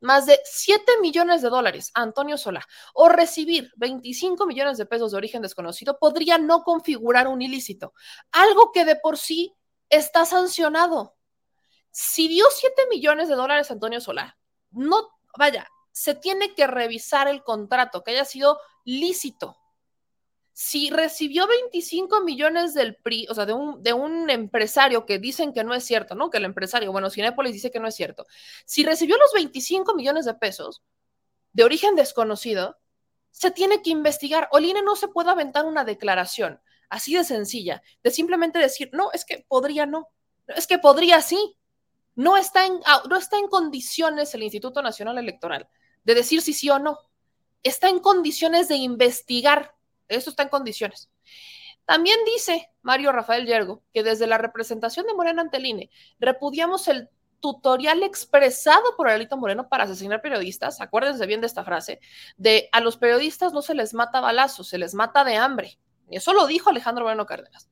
[SPEAKER 1] más de 7 millones de dólares a Antonio Solá o recibir 25 millones de pesos de origen desconocido podría no configurar un ilícito, algo que de por sí está sancionado. Si dio 7 millones de dólares a Antonio Solá, no, vaya, se tiene que revisar el contrato, que haya sido lícito si recibió 25 millones del PRI, o sea, de un, de un empresario que dicen que no es cierto, ¿no? Que el empresario, bueno, Cinépolis dice que no es cierto. Si recibió los 25 millones de pesos de origen desconocido, se tiene que investigar. Oline no se puede aventar una declaración así de sencilla, de simplemente decir, no, es que podría no, es que podría sí. No está en, ah, no está en condiciones el Instituto Nacional Electoral de decir si sí o no. Está en condiciones de investigar eso está en condiciones. También dice Mario Rafael Yergo que desde la representación de Moreno ante INE repudiamos el tutorial expresado por Alito Moreno para asesinar periodistas, acuérdense bien de esta frase, de a los periodistas no se les mata balazos, se les mata de hambre. Eso lo dijo Alejandro Moreno Cárdenas.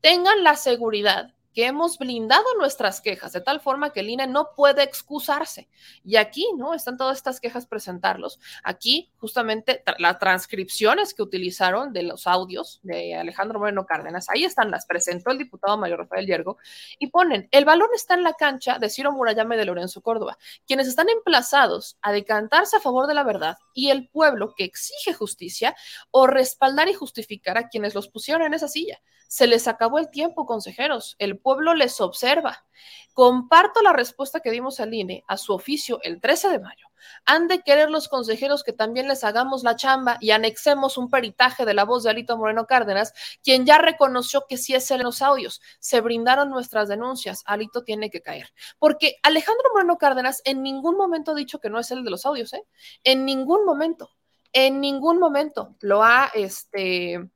[SPEAKER 1] Tengan la seguridad que hemos blindado nuestras quejas de tal forma que el INE no puede excusarse. Y aquí, ¿no? Están todas estas quejas presentarlos. Aquí, justamente, las transcripciones que utilizaron de los audios de Alejandro Moreno Cárdenas, ahí están, las presentó el diputado Mario Rafael Yergo, y ponen, el balón está en la cancha de Ciro Murayame de Lorenzo Córdoba, quienes están emplazados a decantarse a favor de la verdad y el pueblo que exige justicia o respaldar y justificar a quienes los pusieron en esa silla. Se les acabó el tiempo, consejeros. El pueblo les observa. Comparto la respuesta que dimos al INE a su oficio el 13 de mayo. Han de querer los consejeros que también les hagamos la chamba y anexemos un peritaje de la voz de Alito Moreno Cárdenas, quien ya reconoció que sí es él en los audios. Se brindaron nuestras denuncias. Alito tiene que caer. Porque Alejandro Moreno Cárdenas en ningún momento ha dicho que no es el de los audios, ¿eh? En ningún momento. En ningún momento lo ha, este,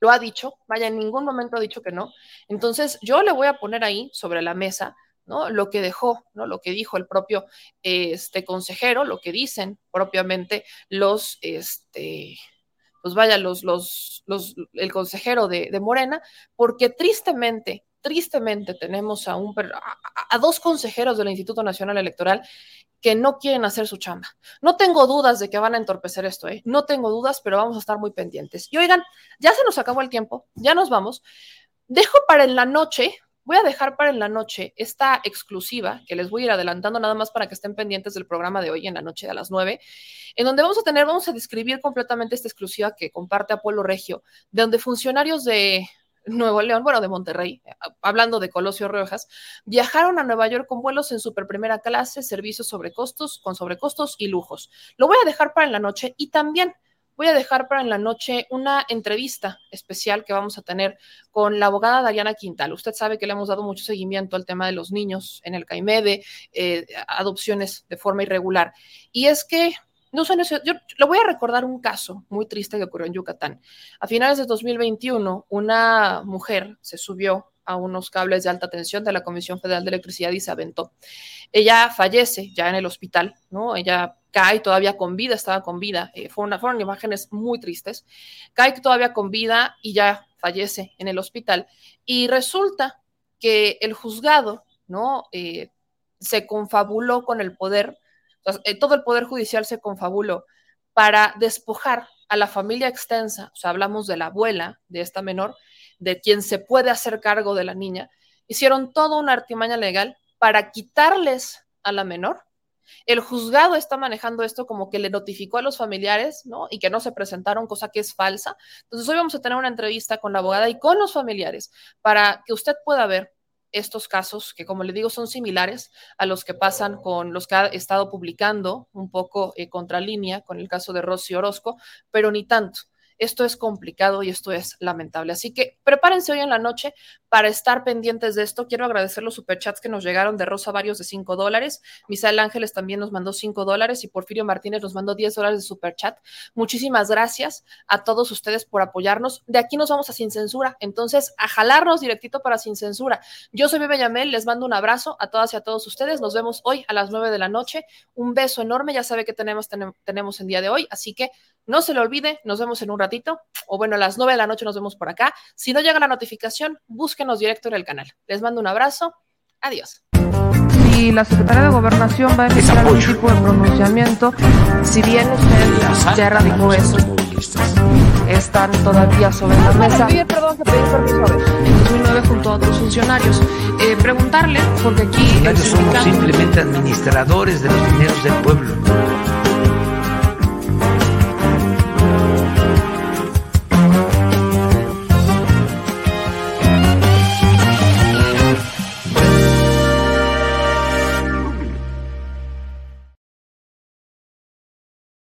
[SPEAKER 1] lo ha dicho, vaya, en ningún momento ha dicho que no. Entonces, yo le voy a poner ahí sobre la mesa, ¿no? Lo que dejó, ¿no? Lo que dijo el propio este consejero, lo que dicen propiamente los, este, pues vaya, los, los, los, el consejero de, de Morena, porque tristemente, tristemente tenemos a, un, a, a, dos consejeros del Instituto Nacional Electoral que no quieren hacer su chamba. No tengo dudas de que van a entorpecer esto, ¿eh? No tengo dudas, pero vamos a estar muy pendientes. Y oigan, ya se nos acabó el tiempo, ya nos vamos. Dejo para en la noche, voy a dejar para en la noche esta exclusiva que les voy a ir adelantando nada más para que estén pendientes del programa de hoy en la noche a las nueve, en donde vamos a tener, vamos a describir completamente esta exclusiva que comparte Apolo Regio, de donde funcionarios de Nuevo León, bueno, de Monterrey, eh, hablando de Colosio Rojas, viajaron a Nueva York con vuelos en super primera clase, servicios sobre costos, con sobrecostos y lujos. Lo voy a dejar para en la noche y también voy a dejar para en la noche una entrevista especial que vamos a tener con la abogada Dariana Quintal. Usted sabe que le hemos dado mucho seguimiento al tema de los niños en el CAIMEDE, eh, adopciones de forma irregular. Y es que no sé, yo le voy a recordar un caso muy triste que ocurrió en Yucatán. A finales de 2021, una mujer se subió a unos cables de alta tensión de la Comisión Federal de Electricidad y se aventó. Ella fallece ya en el hospital, ¿no? Ella cae todavía con vida, estaba con vida. Eh, fueron, imágenes muy tristes. Cae todavía con vida y ya fallece en el hospital. Y resulta que el juzgado, ¿no? Eh, se confabuló con el poder todo el Poder Judicial se confabuló para despojar a la familia extensa, o sea, hablamos de la abuela de esta menor, de quien se puede hacer cargo de la niña, hicieron toda una artimaña legal para quitarles a la menor El juzgado está manejando esto como que le notificó a los familiares, ¿no? Y que no se presentaron, cosa que es falsa. Entonces hoy vamos a tener una entrevista con la abogada y con los familiares para que usted pueda ver estos casos que, como le digo, son similares a los que pasan con los que ha estado publicando un poco eh, contralínea con el caso de Rosy Orozco, pero ni tanto. Esto es complicado y esto es lamentable. Así que prepárense hoy en la noche para estar pendientes de esto. Quiero agradecer los superchats que nos llegaron de Rosa Varios de 5 dólares. Misael Ángeles también nos mandó 5 dólares y Porfirio Martínez nos mandó 10 dólares de superchat. Muchísimas gracias a todos ustedes por apoyarnos. De aquí nos vamos a Sin Censura. Entonces, a jalarnos directito para Sin Censura. Yo soy Bebe Yamel, les mando un abrazo a todas y a todos ustedes. Nos vemos hoy a las 9 de la noche. Un beso enorme. Ya sabe que tenemos, tenemos, el día de hoy. Así que no se lo olvide, nos vemos en un ratito, o bueno, a las 9 de la noche nos vemos por acá. Si no llega la notificación, búsquenos directo en el canal. Les mando un abrazo. Adiós.
[SPEAKER 6] Si la Secretaría de Gobernación va a emitir algún tipo de pronunciamiento, si bien usted ya erradicó eso, están todavía sobre la mesa.
[SPEAKER 1] perdón.
[SPEAKER 6] En 2009 junto a otros funcionarios. Eh, preguntarle, porque aquí...
[SPEAKER 2] Somos simplemente administradores de los dineros del pueblo.